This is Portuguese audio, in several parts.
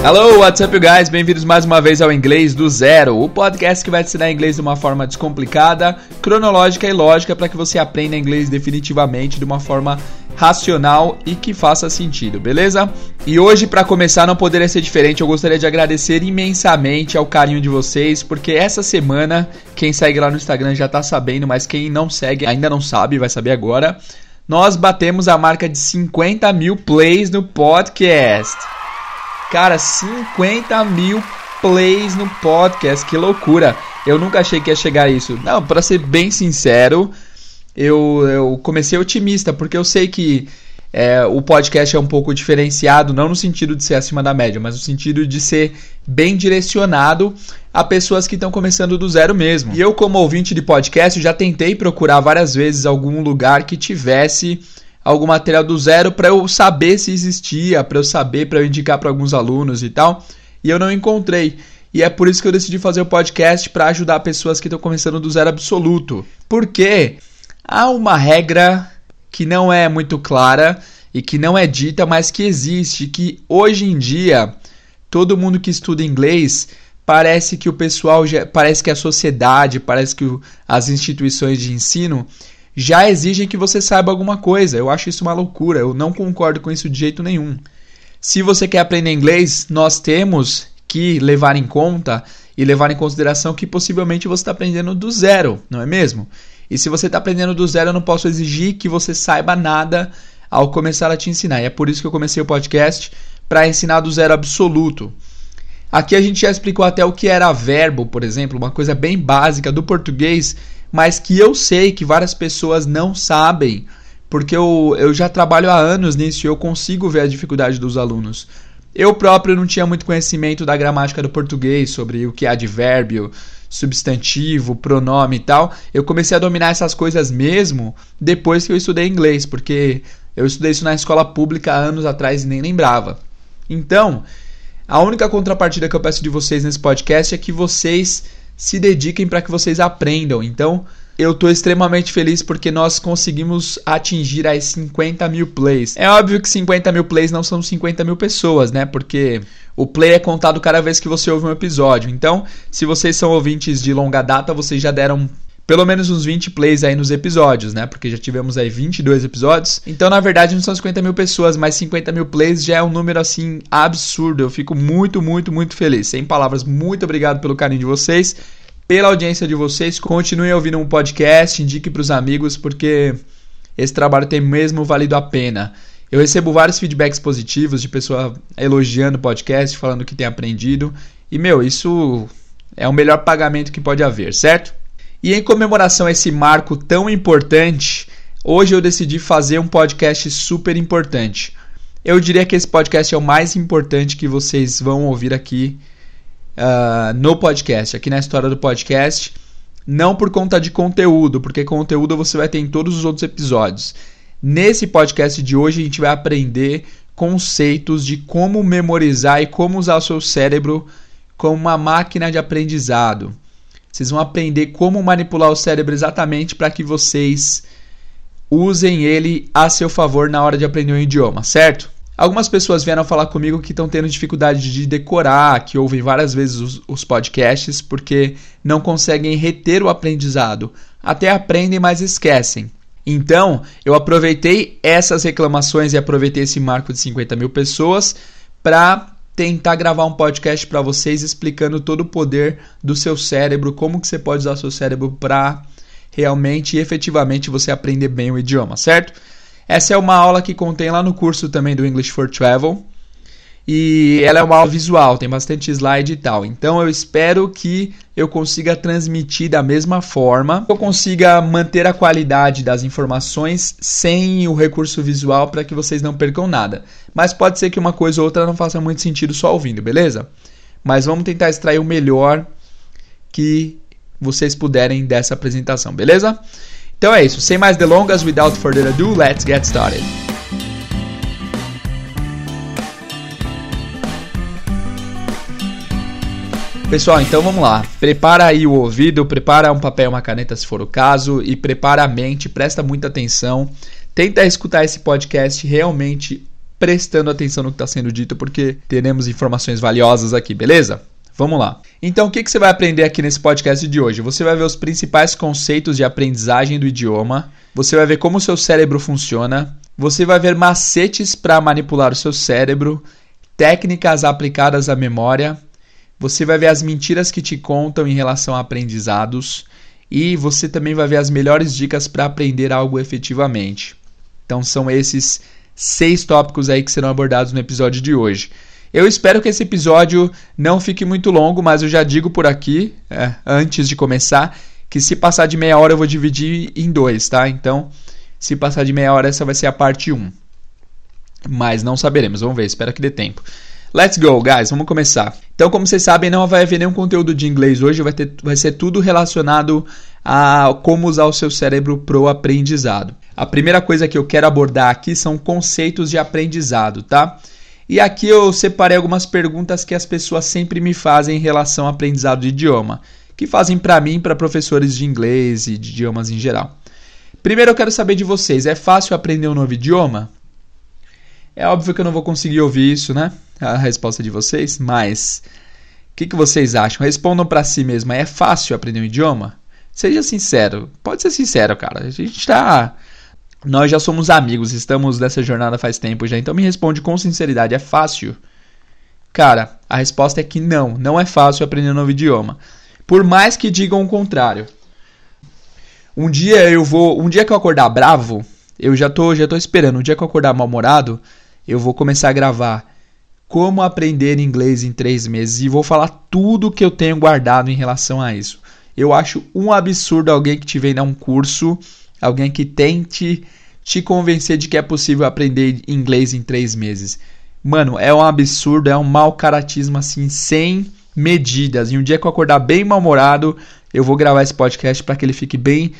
Hello, what's up, guys? Bem-vindos mais uma vez ao Inglês do Zero, o podcast que vai te ensinar inglês de uma forma descomplicada, cronológica e lógica para que você aprenda inglês definitivamente de uma forma racional e que faça sentido, beleza? E hoje, para começar, não poderia ser diferente. Eu gostaria de agradecer imensamente ao carinho de vocês, porque essa semana, quem segue lá no Instagram já tá sabendo, mas quem não segue ainda não sabe, vai saber agora. Nós batemos a marca de 50 mil plays no podcast. Cara, 50 mil plays no podcast, que loucura! Eu nunca achei que ia chegar a isso. Não, para ser bem sincero, eu, eu comecei otimista, porque eu sei que é, o podcast é um pouco diferenciado, não no sentido de ser acima da média, mas no sentido de ser bem direcionado a pessoas que estão começando do zero mesmo. E eu, como ouvinte de podcast, já tentei procurar várias vezes algum lugar que tivesse algum material do zero para eu saber se existia, para eu saber, para eu indicar para alguns alunos e tal. E eu não encontrei. E é por isso que eu decidi fazer o podcast para ajudar pessoas que estão começando do zero absoluto. Porque há uma regra que não é muito clara e que não é dita, mas que existe, que hoje em dia todo mundo que estuda inglês parece que o pessoal parece que a sociedade, parece que as instituições de ensino já exigem que você saiba alguma coisa. Eu acho isso uma loucura, eu não concordo com isso de jeito nenhum. Se você quer aprender inglês, nós temos que levar em conta e levar em consideração que possivelmente você está aprendendo do zero, não é mesmo? E se você está aprendendo do zero, eu não posso exigir que você saiba nada ao começar a te ensinar. E é por isso que eu comecei o podcast para ensinar do zero absoluto. Aqui a gente já explicou até o que era verbo, por exemplo, uma coisa bem básica do português mas que eu sei que várias pessoas não sabem, porque eu, eu já trabalho há anos nisso e eu consigo ver a dificuldade dos alunos. Eu próprio não tinha muito conhecimento da gramática do português, sobre o que é advérbio, substantivo, pronome e tal. Eu comecei a dominar essas coisas mesmo depois que eu estudei inglês, porque eu estudei isso na escola pública anos atrás e nem lembrava. Então, a única contrapartida que eu peço de vocês nesse podcast é que vocês se dediquem para que vocês aprendam. Então, eu estou extremamente feliz porque nós conseguimos atingir as 50 mil plays. É óbvio que 50 mil plays não são 50 mil pessoas, né? Porque o play é contado cada vez que você ouve um episódio. Então, se vocês são ouvintes de longa data, vocês já deram pelo menos uns 20 plays aí nos episódios, né? Porque já tivemos aí 22 episódios. Então, na verdade, não são 50 mil pessoas, mas 50 mil plays já é um número assim absurdo. Eu fico muito, muito, muito feliz. Sem palavras, muito obrigado pelo carinho de vocês pela audiência de vocês. Continue ouvindo um podcast, indique para os amigos, porque esse trabalho tem mesmo valido a pena. Eu recebo vários feedbacks positivos de pessoa elogiando o podcast, falando que tem aprendido. E, meu, isso é o melhor pagamento que pode haver, certo? E em comemoração a esse marco tão importante, hoje eu decidi fazer um podcast super importante. Eu diria que esse podcast é o mais importante que vocês vão ouvir aqui uh, no podcast, aqui na história do podcast. Não por conta de conteúdo, porque conteúdo você vai ter em todos os outros episódios. Nesse podcast de hoje a gente vai aprender conceitos de como memorizar e como usar o seu cérebro como uma máquina de aprendizado. Vocês vão aprender como manipular o cérebro exatamente para que vocês usem ele a seu favor na hora de aprender um idioma, certo? Algumas pessoas vieram falar comigo que estão tendo dificuldade de decorar, que ouvem várias vezes os, os, podcasts porque não conseguem reter o aprendizado. Até aprendem, mas esquecem. Então, eu aproveitei essas reclamações e aproveitei esse marco de 50 mil pessoas para tentar gravar um podcast para vocês explicando todo o poder do seu cérebro, como que você pode usar seu cérebro para realmente e efetivamente você aprender bem o idioma, certo? Essa é uma aula que contém lá no curso também do English for Travel. E ela é uma aula visual, tem bastante slide e tal. Então eu espero que eu consiga transmitir da mesma forma, eu consiga manter a qualidade das informações sem o recurso visual para que vocês não percam nada. Mas pode ser que uma coisa ou outra não faça muito sentido só ouvindo, beleza? Mas vamos tentar extrair o melhor que vocês puderem dessa apresentação, beleza? Então é isso, sem mais delongas, without further ado, let's get started. Pessoal, então vamos lá. Prepara aí o ouvido, prepara um papel, uma caneta se for o caso e prepara a mente, presta muita atenção. Tenta escutar esse podcast realmente prestando atenção no que está sendo dito, porque teremos informações valiosas aqui, beleza? Vamos lá. Então, o que, que você vai aprender aqui nesse podcast de hoje? Você vai ver os principais conceitos de aprendizagem do idioma, você vai ver como o seu cérebro funciona, você vai ver macetes para manipular o seu cérebro, técnicas aplicadas à memória, você vai ver as mentiras que te contam em relação a aprendizados e você também vai ver as melhores dicas para aprender algo efetivamente. Então, são esses seis tópicos aí que serão abordados no episódio de hoje. Eu espero que esse episódio não fique muito longo, mas eu já digo por aqui, é, antes de começar, que se passar de meia hora eu vou dividir em dois, tá? Então, se passar de meia hora, essa vai ser a parte 1. Mas não saberemos, vamos ver, espero que dê tempo. Let's go, guys, vamos começar. Então, como vocês sabem, não vai haver nenhum conteúdo de inglês hoje, vai, ter, vai ser tudo relacionado a como usar o seu cérebro pro aprendizado. A primeira coisa que eu quero abordar aqui são conceitos de aprendizado, tá? E aqui eu separei algumas perguntas que as pessoas sempre me fazem em relação ao aprendizado de idioma, que fazem para mim, para professores de inglês e de idiomas em geral. Primeiro eu quero saber de vocês, é fácil aprender um novo idioma? É óbvio que eu não vou conseguir ouvir isso, né? A resposta de vocês, mas o que, que vocês acham? Respondam para si mesmo. É fácil aprender um idioma? Seja sincero. Pode ser sincero, cara. A gente tá. Nós já somos amigos, estamos nessa jornada faz tempo já. Então me responde com sinceridade: é fácil? Cara, a resposta é que não. Não é fácil aprender um novo idioma. Por mais que digam o contrário. Um dia eu vou. Um dia que eu acordar bravo, eu já tô, já tô esperando. Um dia que eu acordar mal-humorado, eu vou começar a gravar como aprender inglês em três meses e vou falar tudo que eu tenho guardado em relação a isso. Eu acho um absurdo alguém que te venha dar um curso, alguém que tente te convencer de que é possível aprender inglês em três meses. Mano, é um absurdo, é um mau caratismo assim, sem medidas. E um dia que eu acordar bem mal-humorado, eu vou gravar esse podcast para que ele fique bem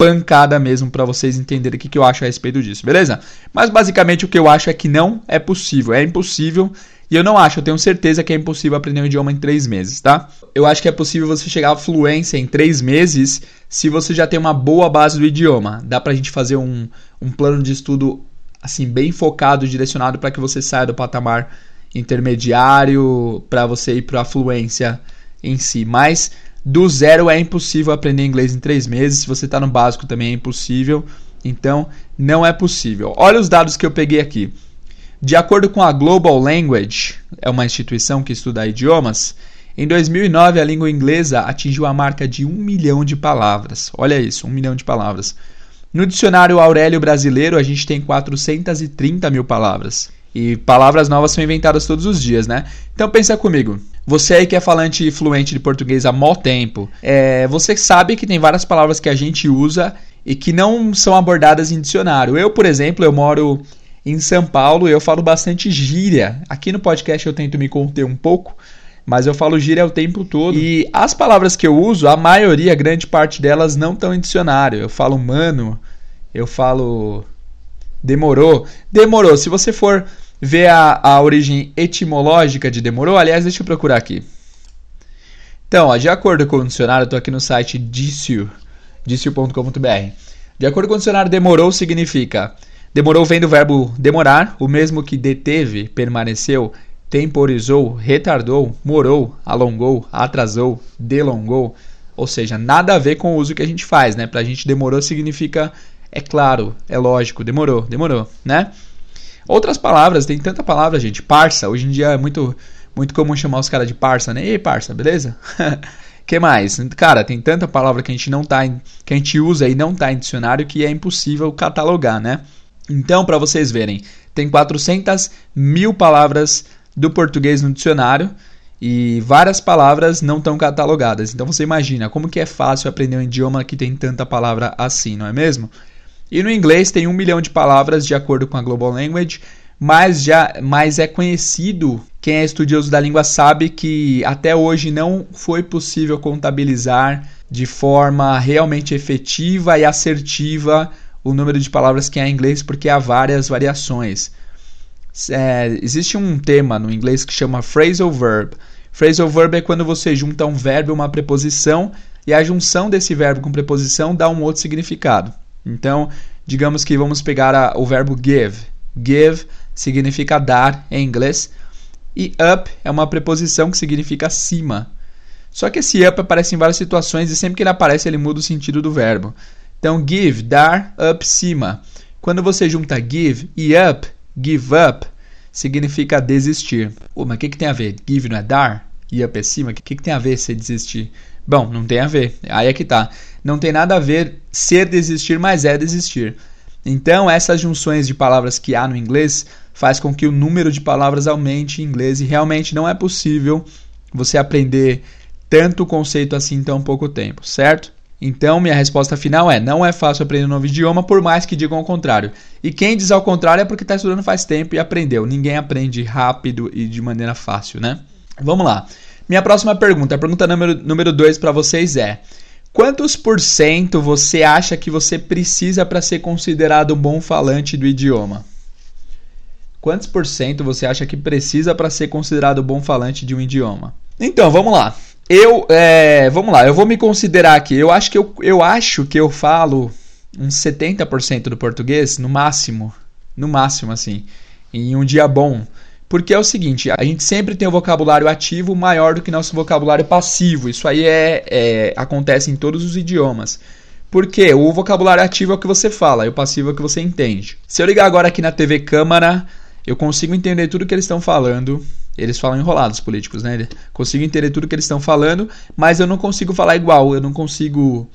pancada mesmo para vocês entenderem o que, que eu acho a respeito disso, beleza? Mas basicamente o que eu acho é que não é possível, é impossível. E eu não acho, eu tenho certeza que é impossível aprender um idioma em três meses, tá? Eu acho que é possível você chegar à fluência em três meses se você já tem uma boa base do idioma. Dá pra gente fazer um, um plano de estudo assim bem focado, direcionado para que você saia do patamar intermediário para você ir para a fluência em si. Mas do zero é impossível aprender inglês em três meses. Se você está no básico também é impossível. Então, não é possível. Olha os dados que eu peguei aqui. De acordo com a Global Language, é uma instituição que estuda idiomas, em 2009 a língua inglesa atingiu a marca de um milhão de palavras. Olha isso, um milhão de palavras. No dicionário Aurélio Brasileiro, a gente tem 430 mil palavras. E palavras novas são inventadas todos os dias, né? Então pensa comigo. Você aí que é falante fluente de português há mó tempo, é, você sabe que tem várias palavras que a gente usa e que não são abordadas em dicionário. Eu, por exemplo, eu moro em São Paulo eu falo bastante gíria. Aqui no podcast eu tento me conter um pouco, mas eu falo gíria o tempo todo. E as palavras que eu uso, a maioria, grande parte delas não estão em dicionário. Eu falo mano, eu falo demorou. Demorou. Se você for ver a, a origem etimológica de demorou, aliás, deixa eu procurar aqui. Então, ó, de acordo com o dicionário, estou aqui no site Dicio, dicio.com.br. De acordo com o dicionário, demorou significa demorou vem do verbo demorar, o mesmo que deteve, permaneceu, temporizou, retardou, morou, alongou, atrasou, delongou. Ou seja, nada a ver com o uso que a gente faz, né? Pra gente demorou significa é claro, é lógico, demorou, demorou, né? Outras palavras, tem tanta palavra, gente. Parça, hoje em dia é muito, muito comum chamar os caras de parça, né? Ei, parça, beleza? que mais? Cara, tem tanta palavra que a gente não tá em, que a gente usa e não tá em dicionário que é impossível catalogar, né? Então, para vocês verem, tem 400 mil palavras do português no dicionário e várias palavras não estão catalogadas. Então você imagina como que é fácil aprender um idioma que tem tanta palavra assim, não é mesmo? E no inglês tem um milhão de palavras, de acordo com a Global Language, mas, já, mas é conhecido, quem é estudioso da língua sabe que até hoje não foi possível contabilizar de forma realmente efetiva e assertiva o número de palavras que há em inglês, porque há várias variações. É, existe um tema no inglês que chama phrasal verb. Phrasal verb é quando você junta um verbo e uma preposição, e a junção desse verbo com preposição dá um outro significado. Então, digamos que vamos pegar a, o verbo give. Give significa dar em inglês. E up é uma preposição que significa acima. Só que esse up aparece em várias situações e sempre que ele aparece ele muda o sentido do verbo. Então, give, dar, up, cima. Quando você junta give e up, give up, significa desistir. Oh, mas o que, que tem a ver? Give não é dar? E up é cima? O que, que tem a ver se desistir? Bom, não tem a ver. Aí é que tá. Não tem nada a ver ser desistir, mas é desistir. Então, essas junções de palavras que há no inglês faz com que o número de palavras aumente em inglês e realmente não é possível você aprender tanto conceito assim em tão pouco tempo, certo? Então, minha resposta final é: não é fácil aprender um novo idioma, por mais que digam ao contrário. E quem diz ao contrário é porque está estudando faz tempo e aprendeu. Ninguém aprende rápido e de maneira fácil, né? Vamos lá. Minha próxima pergunta, a pergunta número 2 para vocês é: quantos por cento você acha que você precisa para ser considerado um bom falante do idioma? Quantos por cento você acha que precisa para ser considerado bom falante de um idioma? Então, vamos lá. Eu, é, vamos lá, eu vou me considerar aqui. Eu acho que eu, eu acho que eu falo uns 70% do português, no máximo, no máximo assim, em um dia bom. Porque é o seguinte, a gente sempre tem o vocabulário ativo maior do que nosso vocabulário passivo. Isso aí é, é acontece em todos os idiomas. Porque o vocabulário ativo é o que você fala e o passivo é o que você entende. Se eu ligar agora aqui na TV Câmara, eu consigo entender tudo que eles estão falando. Eles falam enrolados políticos, né? Consigo entender tudo que eles estão falando, mas eu não consigo falar igual, eu não consigo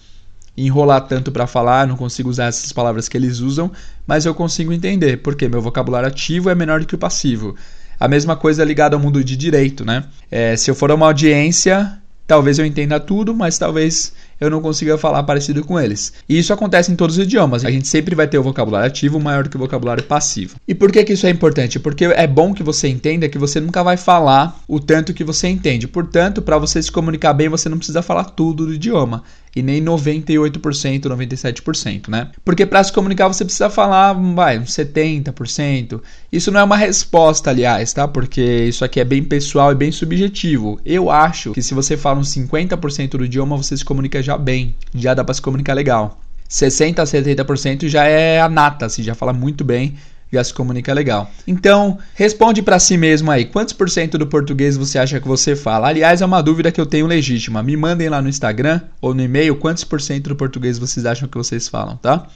enrolar tanto para falar, não consigo usar essas palavras que eles usam, mas eu consigo entender, porque meu vocabulário ativo é menor do que o passivo. A mesma coisa ligada ao mundo de direito, né? É, se eu for uma audiência, talvez eu entenda tudo, mas talvez eu não consiga falar parecido com eles. E isso acontece em todos os idiomas. A gente sempre vai ter o vocabulário ativo maior que o vocabulário passivo. E por que, que isso é importante? Porque é bom que você entenda que você nunca vai falar o tanto que você entende. Portanto, para você se comunicar bem, você não precisa falar tudo do idioma e nem 98%, 97%, né? Porque para se comunicar você precisa falar, vai, uns 70%. Isso não é uma resposta, aliás, tá? Porque isso aqui é bem pessoal e bem subjetivo. Eu acho que se você fala uns 50% do idioma, você se comunica já bem, já dá para se comunicar legal. 60 a 70% já é a nata, se já fala muito bem, já se comunica legal. Então, responde para si mesmo aí, quantos por cento do português você acha que você fala? Aliás, é uma dúvida que eu tenho legítima. Me mandem lá no Instagram ou no e-mail quantos por cento do português vocês acham que vocês falam, tá?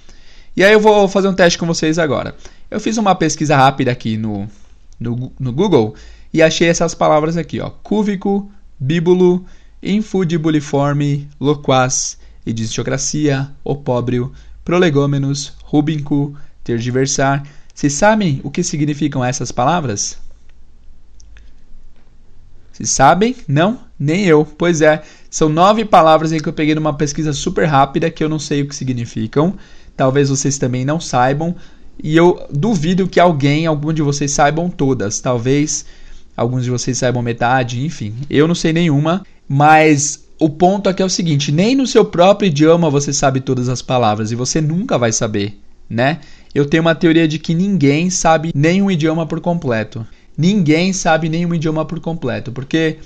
E aí eu vou fazer um teste com vocês agora. Eu fiz uma pesquisa rápida aqui no, no, no Google e achei essas palavras aqui, ó. Cúvico, bíbulo, infudibuliforme, loquaz, ediciocracia, opóbrio, prolegômenos, rubinco, tergiversar, vocês sabem o que significam essas palavras? Vocês sabem? Não? Nem eu. Pois é, são nove palavras aí que eu peguei numa pesquisa super rápida que eu não sei o que significam. Talvez vocês também não saibam. E eu duvido que alguém, algum de vocês saibam todas. Talvez alguns de vocês saibam metade, enfim. Eu não sei nenhuma, mas o ponto aqui é o seguinte: nem no seu próprio idioma você sabe todas as palavras e você nunca vai saber, né? Eu tenho uma teoria de que ninguém sabe nenhum idioma por completo. Ninguém sabe nenhum idioma por completo, porque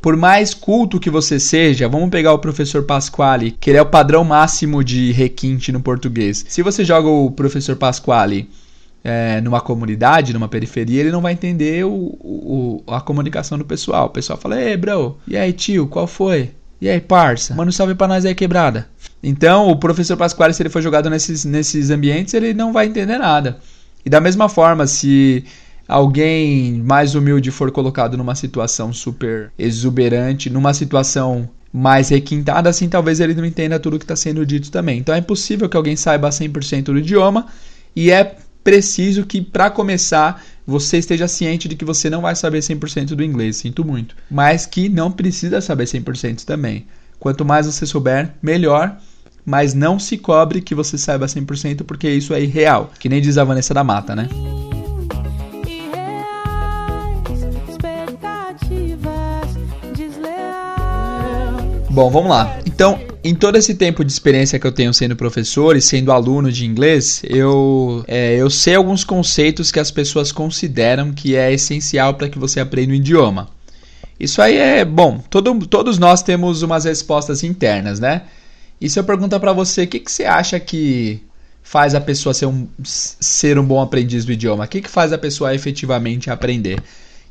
por mais culto que você seja, vamos pegar o professor Pasquale, que ele é o padrão máximo de requinte no português. Se você joga o professor Pasquale é, numa comunidade, numa periferia, ele não vai entender o, o, a comunicação do pessoal. O pessoal fala, ei, bro, e aí, tio, qual foi? E aí, parça? Manda um salve pra nós aí, quebrada. Então, o professor Pasquale, se ele for jogado nesses, nesses ambientes, ele não vai entender nada. E da mesma forma, se alguém mais humilde for colocado numa situação super exuberante, numa situação mais requintada, assim talvez ele não entenda tudo que está sendo dito também. Então é impossível que alguém saiba 100% do idioma e é preciso que, para começar, você esteja ciente de que você não vai saber 100% do inglês, sinto muito, mas que não precisa saber 100% também. Quanto mais você souber, melhor, mas não se cobre que você saiba 100% porque isso é irreal, que nem diz a Vanessa da Mata, né? Bom, vamos lá. Então, em todo esse tempo de experiência que eu tenho sendo professor e sendo aluno de inglês, eu, é, eu sei alguns conceitos que as pessoas consideram que é essencial para que você aprenda o idioma. Isso aí é bom. Todo, todos nós temos umas respostas internas, né? E se eu perguntar para você, o que, que você acha que faz a pessoa ser um, ser um bom aprendiz do idioma? O que, que faz a pessoa efetivamente aprender?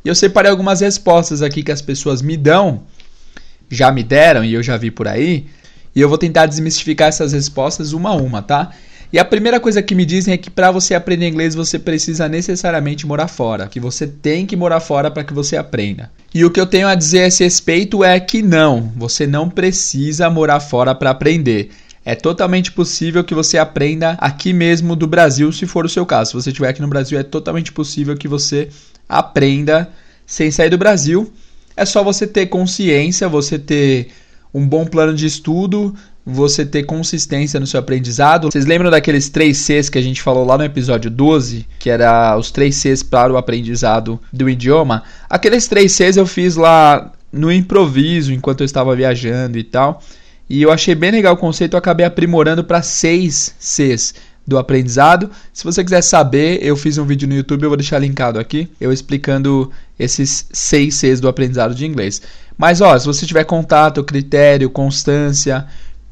E eu separei algumas respostas aqui que as pessoas me dão, já me deram e eu já vi por aí, e eu vou tentar desmistificar essas respostas uma a uma, tá? E a primeira coisa que me dizem é que para você aprender inglês você precisa necessariamente morar fora, que você tem que morar fora para que você aprenda. E o que eu tenho a dizer a esse respeito é que não, você não precisa morar fora para aprender. É totalmente possível que você aprenda aqui mesmo do Brasil, se for o seu caso. Se você estiver aqui no Brasil, é totalmente possível que você aprenda sem sair do Brasil. É só você ter consciência, você ter um bom plano de estudo, você ter consistência no seu aprendizado. Vocês lembram daqueles três Cs que a gente falou lá no episódio 12, que era os três Cs para o aprendizado do idioma? Aqueles três Cs eu fiz lá no improviso, enquanto eu estava viajando e tal. E eu achei bem legal o conceito, eu acabei aprimorando para 6 Cs do aprendizado. Se você quiser saber, eu fiz um vídeo no YouTube, eu vou deixar linkado aqui, eu explicando esses 6 Cs do aprendizado de inglês. Mas ó, se você tiver contato, critério, constância,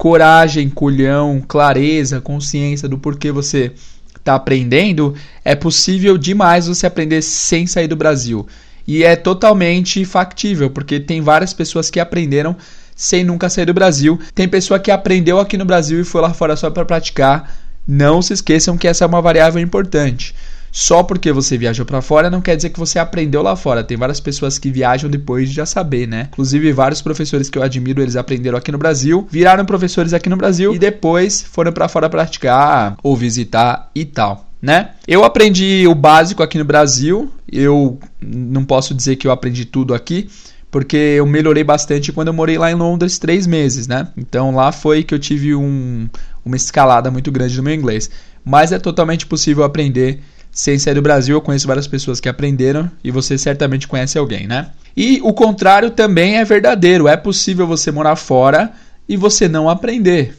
coragem, culhão, clareza, consciência do porquê você está aprendendo, é possível demais você aprender sem sair do Brasil. E é totalmente factível, porque tem várias pessoas que aprenderam sem nunca sair do Brasil. Tem pessoa que aprendeu aqui no Brasil e foi lá fora só para praticar. Não se esqueçam que essa é uma variável importante. Só porque você viajou para fora não quer dizer que você aprendeu lá fora. Tem várias pessoas que viajam depois de já saber, né? Inclusive, vários professores que eu admiro, eles aprenderam aqui no Brasil, viraram professores aqui no Brasil e depois foram para fora praticar ou visitar e tal. Né? Eu aprendi o básico aqui no Brasil. Eu não posso dizer que eu aprendi tudo aqui, porque eu melhorei bastante quando eu morei lá em Londres três meses, né? Então lá foi que eu tive um, uma escalada muito grande no meu inglês. Mas é totalmente possível aprender sair do Brasil. Eu conheço várias pessoas que aprenderam e você certamente conhece alguém, né? E o contrário também é verdadeiro. É possível você morar fora e você não aprender.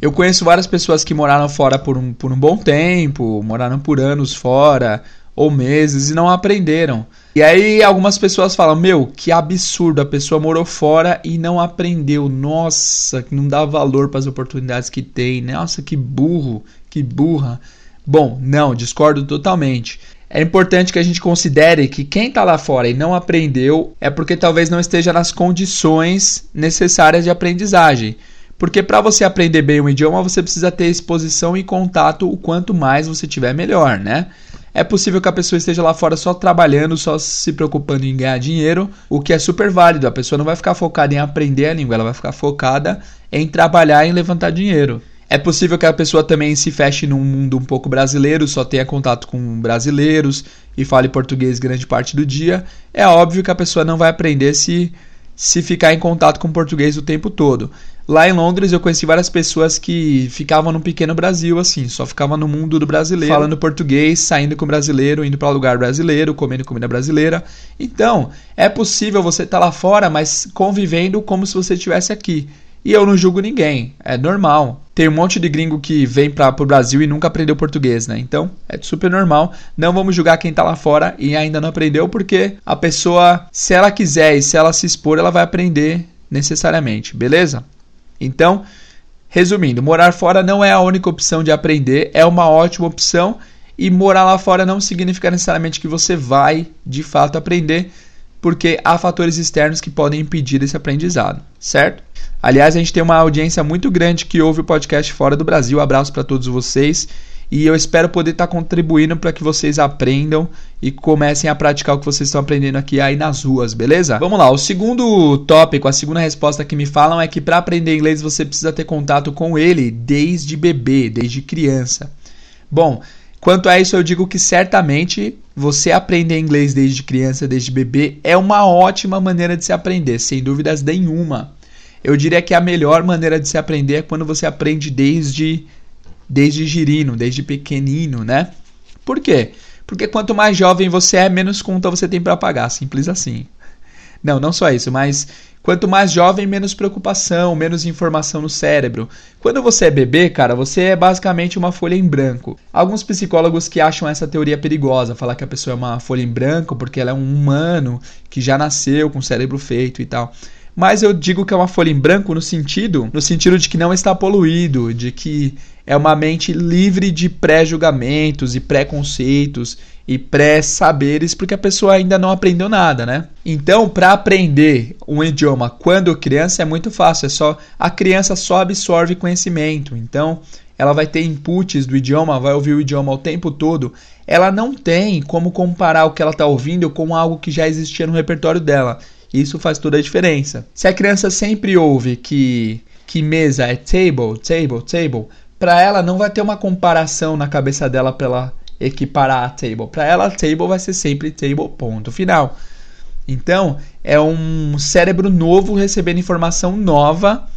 Eu conheço várias pessoas que moraram fora por um, por um bom tempo, moraram por anos fora ou meses e não aprenderam. E aí algumas pessoas falam: Meu, que absurdo, a pessoa morou fora e não aprendeu. Nossa, que não dá valor para as oportunidades que tem. Nossa, que burro, que burra. Bom, não, discordo totalmente. É importante que a gente considere que quem está lá fora e não aprendeu é porque talvez não esteja nas condições necessárias de aprendizagem. Porque para você aprender bem um idioma, você precisa ter exposição e contato o quanto mais você tiver melhor, né? É possível que a pessoa esteja lá fora só trabalhando, só se preocupando em ganhar dinheiro, o que é super válido. A pessoa não vai ficar focada em aprender a língua, ela vai ficar focada em trabalhar e levantar dinheiro. É possível que a pessoa também se feche num mundo um pouco brasileiro, só tenha contato com brasileiros e fale português grande parte do dia. É óbvio que a pessoa não vai aprender se se ficar em contato com português o tempo todo. Lá em Londres eu conheci várias pessoas que ficavam no pequeno Brasil, assim, só ficavam no mundo do brasileiro, falando português, saindo com brasileiro, indo para lugar brasileiro, comendo comida brasileira. Então, é possível você estar tá lá fora, mas convivendo como se você estivesse aqui. E eu não julgo ninguém, é normal. Tem um monte de gringo que vem para o Brasil e nunca aprendeu português, né? Então é super normal. Não vamos julgar quem está lá fora e ainda não aprendeu, porque a pessoa, se ela quiser e se ela se expor, ela vai aprender necessariamente, beleza? Então, resumindo, morar fora não é a única opção de aprender, é uma ótima opção. E morar lá fora não significa necessariamente que você vai de fato aprender, porque há fatores externos que podem impedir esse aprendizado, certo? Aliás, a gente tem uma audiência muito grande que ouve o podcast fora do Brasil. Abraço para todos vocês. E eu espero poder estar tá contribuindo para que vocês aprendam e comecem a praticar o que vocês estão aprendendo aqui aí nas ruas, beleza? Vamos lá, o segundo tópico, a segunda resposta que me falam é que para aprender inglês você precisa ter contato com ele desde bebê, desde criança. Bom, quanto a isso eu digo que certamente você aprender inglês desde criança, desde bebê, é uma ótima maneira de se aprender, sem dúvidas nenhuma. Eu diria que a melhor maneira de se aprender é quando você aprende desde desde girino, desde pequenino, né? Por quê? Porque quanto mais jovem você é, menos conta você tem para pagar, simples assim. Não, não só isso, mas quanto mais jovem, menos preocupação, menos informação no cérebro. Quando você é bebê, cara, você é basicamente uma folha em branco. Alguns psicólogos que acham essa teoria perigosa, falar que a pessoa é uma folha em branco porque ela é um humano que já nasceu com o cérebro feito e tal. mas eu digo que é uma folha em branco no sentido, no sentido de que não está poluído, de que é uma mente livre de pré-julgamentos e preconceitos e pré-saberes, porque a pessoa ainda não aprendeu nada, né? Então, para aprender um idioma quando criança é muito fácil, é só a criança só absorve conhecimento. Então, ela vai ter inputs do idioma, vai ouvir o idioma o tempo todo. Ela não tem como comparar o que ela está ouvindo com algo que já existia no repertório dela. Isso faz toda a diferença. Se a criança sempre ouve que que mesa é table, table, table, para ela não vai ter uma comparação na cabeça dela para ela equiparar a table. Para ela, a table vai ser sempre table, ponto final. Então, é um cérebro novo recebendo informação nova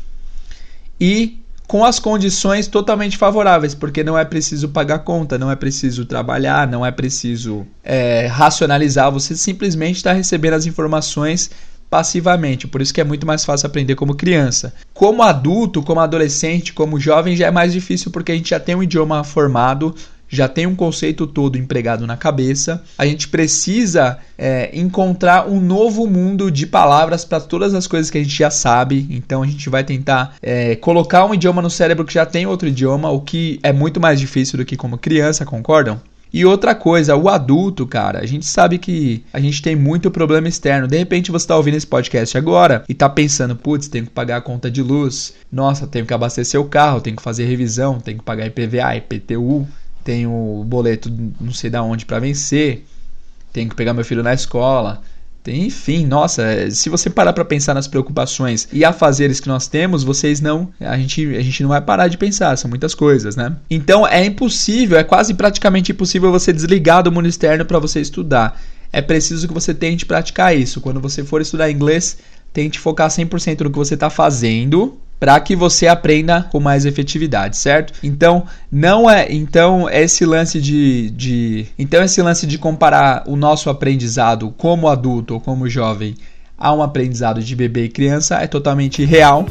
e com as condições totalmente favoráveis, porque não é preciso pagar conta, não é preciso trabalhar, não é preciso é, racionalizar, você simplesmente está recebendo as informações passivamente, por isso que é muito mais fácil aprender como criança. Como adulto, como adolescente, como jovem já é mais difícil porque a gente já tem um idioma formado, já tem um conceito todo empregado na cabeça. A gente precisa é, encontrar um novo mundo de palavras para todas as coisas que a gente já sabe. Então a gente vai tentar é, colocar um idioma no cérebro que já tem outro idioma, o que é muito mais difícil do que como criança, concordam? E outra coisa, o adulto, cara, a gente sabe que a gente tem muito problema externo. De repente você está ouvindo esse podcast agora e está pensando, putz, tenho que pagar a conta de luz, nossa, tenho que abastecer o carro, tenho que fazer revisão, tenho que pagar IPVA, IPTU, tenho o boleto não sei da onde para vencer, tenho que pegar meu filho na escola. Enfim, nossa, se você parar para pensar nas preocupações e afazeres que nós temos, vocês não, a gente, a gente não vai parar de pensar, são muitas coisas, né? Então é impossível, é quase praticamente impossível você desligar do mundo externo para você estudar. É preciso que você tente praticar isso. Quando você for estudar inglês, tente focar 100% no que você está fazendo para que você aprenda com mais efetividade, certo? Então, não é, então esse lance de, de então esse lance de comparar o nosso aprendizado como adulto ou como jovem a um aprendizado de bebê e criança é totalmente real.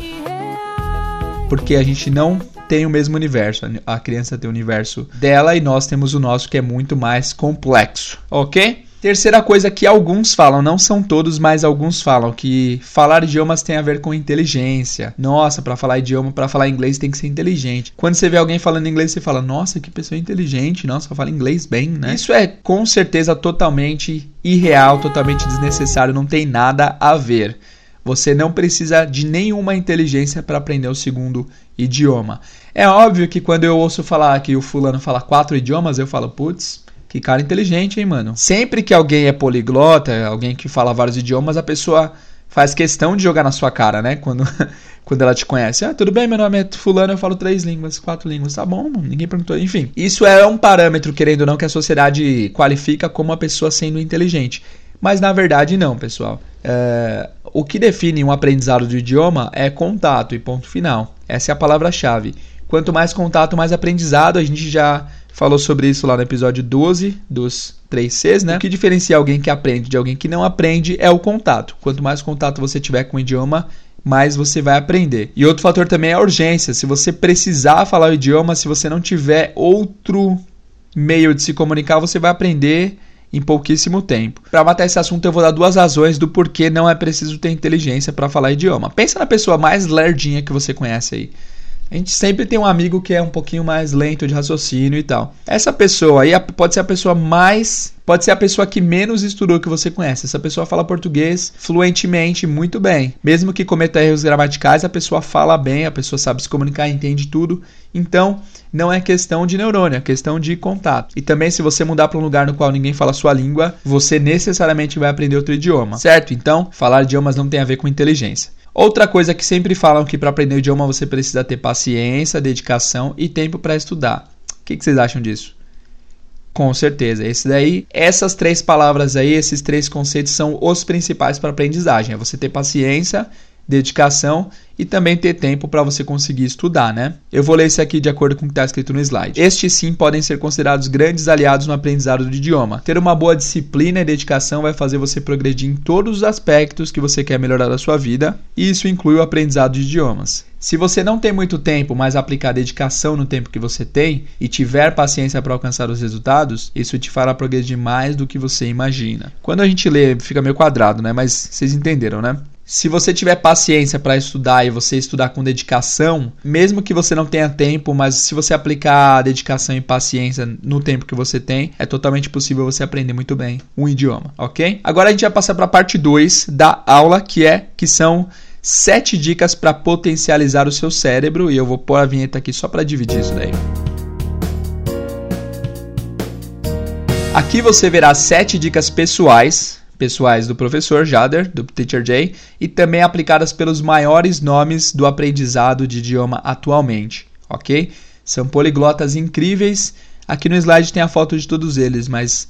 Porque a gente não tem o mesmo universo. A criança tem o universo dela e nós temos o nosso que é muito mais complexo, OK? Terceira coisa que alguns falam, não são todos, mas alguns falam que falar idiomas tem a ver com inteligência. Nossa, para falar idioma, para falar inglês tem que ser inteligente. Quando você vê alguém falando inglês, você fala: "Nossa, que pessoa inteligente, nossa, fala inglês bem", né? Isso é com certeza totalmente irreal, totalmente desnecessário, não tem nada a ver. Você não precisa de nenhuma inteligência para aprender o segundo idioma. É óbvio que quando eu ouço falar que o fulano fala quatro idiomas, eu falo, putz, que cara inteligente, hein, mano? Sempre que alguém é poliglota, alguém que fala vários idiomas, a pessoa faz questão de jogar na sua cara, né? Quando, quando ela te conhece. Ah, tudo bem, meu nome é Fulano, eu falo três línguas, quatro línguas. Tá bom, ninguém perguntou. Enfim, isso é um parâmetro, querendo ou não, que a sociedade qualifica como a pessoa sendo inteligente. Mas na verdade, não, pessoal. É, o que define um aprendizado de idioma é contato e ponto final. Essa é a palavra-chave. Quanto mais contato, mais aprendizado. A gente já falou sobre isso lá no episódio 12 dos 3 Cs, né? O que diferencia alguém que aprende de alguém que não aprende é o contato. Quanto mais contato você tiver com o idioma, mais você vai aprender. E outro fator também é a urgência. Se você precisar falar o idioma, se você não tiver outro meio de se comunicar, você vai aprender em pouquíssimo tempo. Para matar esse assunto, eu vou dar duas razões do porquê não é preciso ter inteligência para falar idioma. Pensa na pessoa mais lerdinha que você conhece aí. A gente sempre tem um amigo que é um pouquinho mais lento de raciocínio e tal. Essa pessoa aí pode ser a pessoa mais. Pode ser a pessoa que menos estudou que você conhece. Essa pessoa fala português fluentemente, muito bem. Mesmo que cometa erros gramaticais, a pessoa fala bem, a pessoa sabe se comunicar, entende tudo. Então, não é questão de neurônio, é questão de contato. E também, se você mudar para um lugar no qual ninguém fala a sua língua, você necessariamente vai aprender outro idioma. Certo? Então, falar idiomas não tem a ver com inteligência. Outra coisa que sempre falam que para aprender o idioma você precisa ter paciência, dedicação e tempo para estudar. O que, que vocês acham disso? Com certeza. Esse daí, essas três palavras aí, esses três conceitos são os principais para aprendizagem. É você ter paciência, dedicação e também ter tempo para você conseguir estudar, né? Eu vou ler isso aqui de acordo com o que está escrito no slide. Estes sim podem ser considerados grandes aliados no aprendizado do idioma. Ter uma boa disciplina e dedicação vai fazer você progredir em todos os aspectos que você quer melhorar da sua vida, e isso inclui o aprendizado de idiomas. Se você não tem muito tempo, mas aplicar dedicação no tempo que você tem e tiver paciência para alcançar os resultados, isso te fará progredir mais do que você imagina. Quando a gente lê, fica meio quadrado, né? Mas vocês entenderam, né? Se você tiver paciência para estudar e você estudar com dedicação, mesmo que você não tenha tempo, mas se você aplicar dedicação e paciência no tempo que você tem, é totalmente possível você aprender muito bem um idioma, ok? Agora a gente vai passar para a parte 2 da aula, que é que são sete dicas para potencializar o seu cérebro e eu vou pôr a vinheta aqui só para dividir isso daí. Aqui você verá sete dicas pessoais pessoais do professor Jader, do Teacher Jay, e também aplicadas pelos maiores nomes do aprendizado de idioma atualmente, ok? São poliglotas incríveis. Aqui no slide tem a foto de todos eles, mas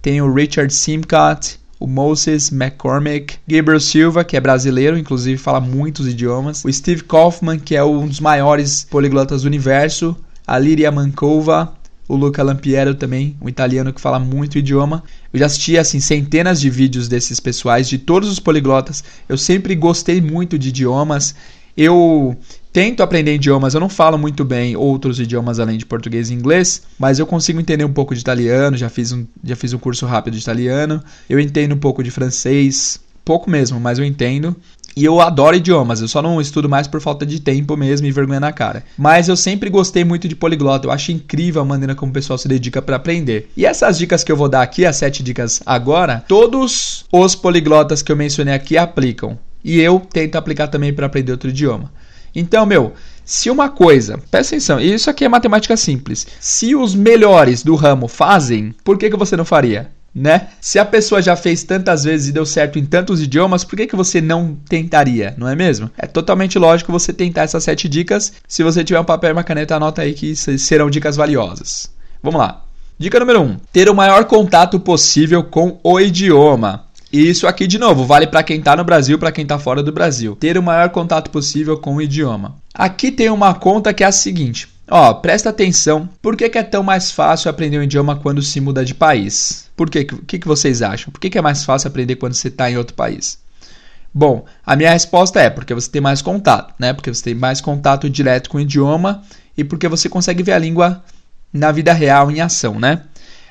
tem o Richard Simcott, o Moses McCormick, Gabriel Silva, que é brasileiro, inclusive fala muitos idiomas, o Steve Kaufman, que é um dos maiores poliglotas do universo, a Liria Mankova, o Luca Lampiero também, um italiano que fala muito idioma. Eu já assisti assim centenas de vídeos desses pessoais de todos os poliglotas. Eu sempre gostei muito de idiomas. Eu tento aprender idiomas, eu não falo muito bem outros idiomas além de português e inglês, mas eu consigo entender um pouco de italiano, já fiz um, já fiz um curso rápido de italiano. Eu entendo um pouco de francês, pouco mesmo, mas eu entendo. E eu adoro idiomas, eu só não estudo mais por falta de tempo mesmo e vergonha na cara. Mas eu sempre gostei muito de poliglota, eu acho incrível a maneira como o pessoal se dedica para aprender. E essas dicas que eu vou dar aqui, as sete dicas agora, todos os poliglotas que eu mencionei aqui aplicam. E eu tento aplicar também para aprender outro idioma. Então, meu, se uma coisa, presta atenção, isso aqui é matemática simples. Se os melhores do ramo fazem, por que, que você não faria? Né? Se a pessoa já fez tantas vezes e deu certo em tantos idiomas, por que, que você não tentaria, não é mesmo? É totalmente lógico você tentar essas sete dicas. Se você tiver um papel e uma caneta, anota aí que serão dicas valiosas. Vamos lá. Dica número 1: um, ter o maior contato possível com o idioma. E isso aqui, de novo, vale para quem está no Brasil, para quem está fora do Brasil. Ter o maior contato possível com o idioma. Aqui tem uma conta que é a seguinte: Ó, presta atenção. Por que, que, é tão mais fácil aprender um idioma quando se muda de país? Por quê? O que, que vocês acham? Por que, que é mais fácil aprender quando você está em outro país? Bom, a minha resposta é porque você tem mais contato, né? Porque você tem mais contato direto com o idioma e porque você consegue ver a língua na vida real em ação, né?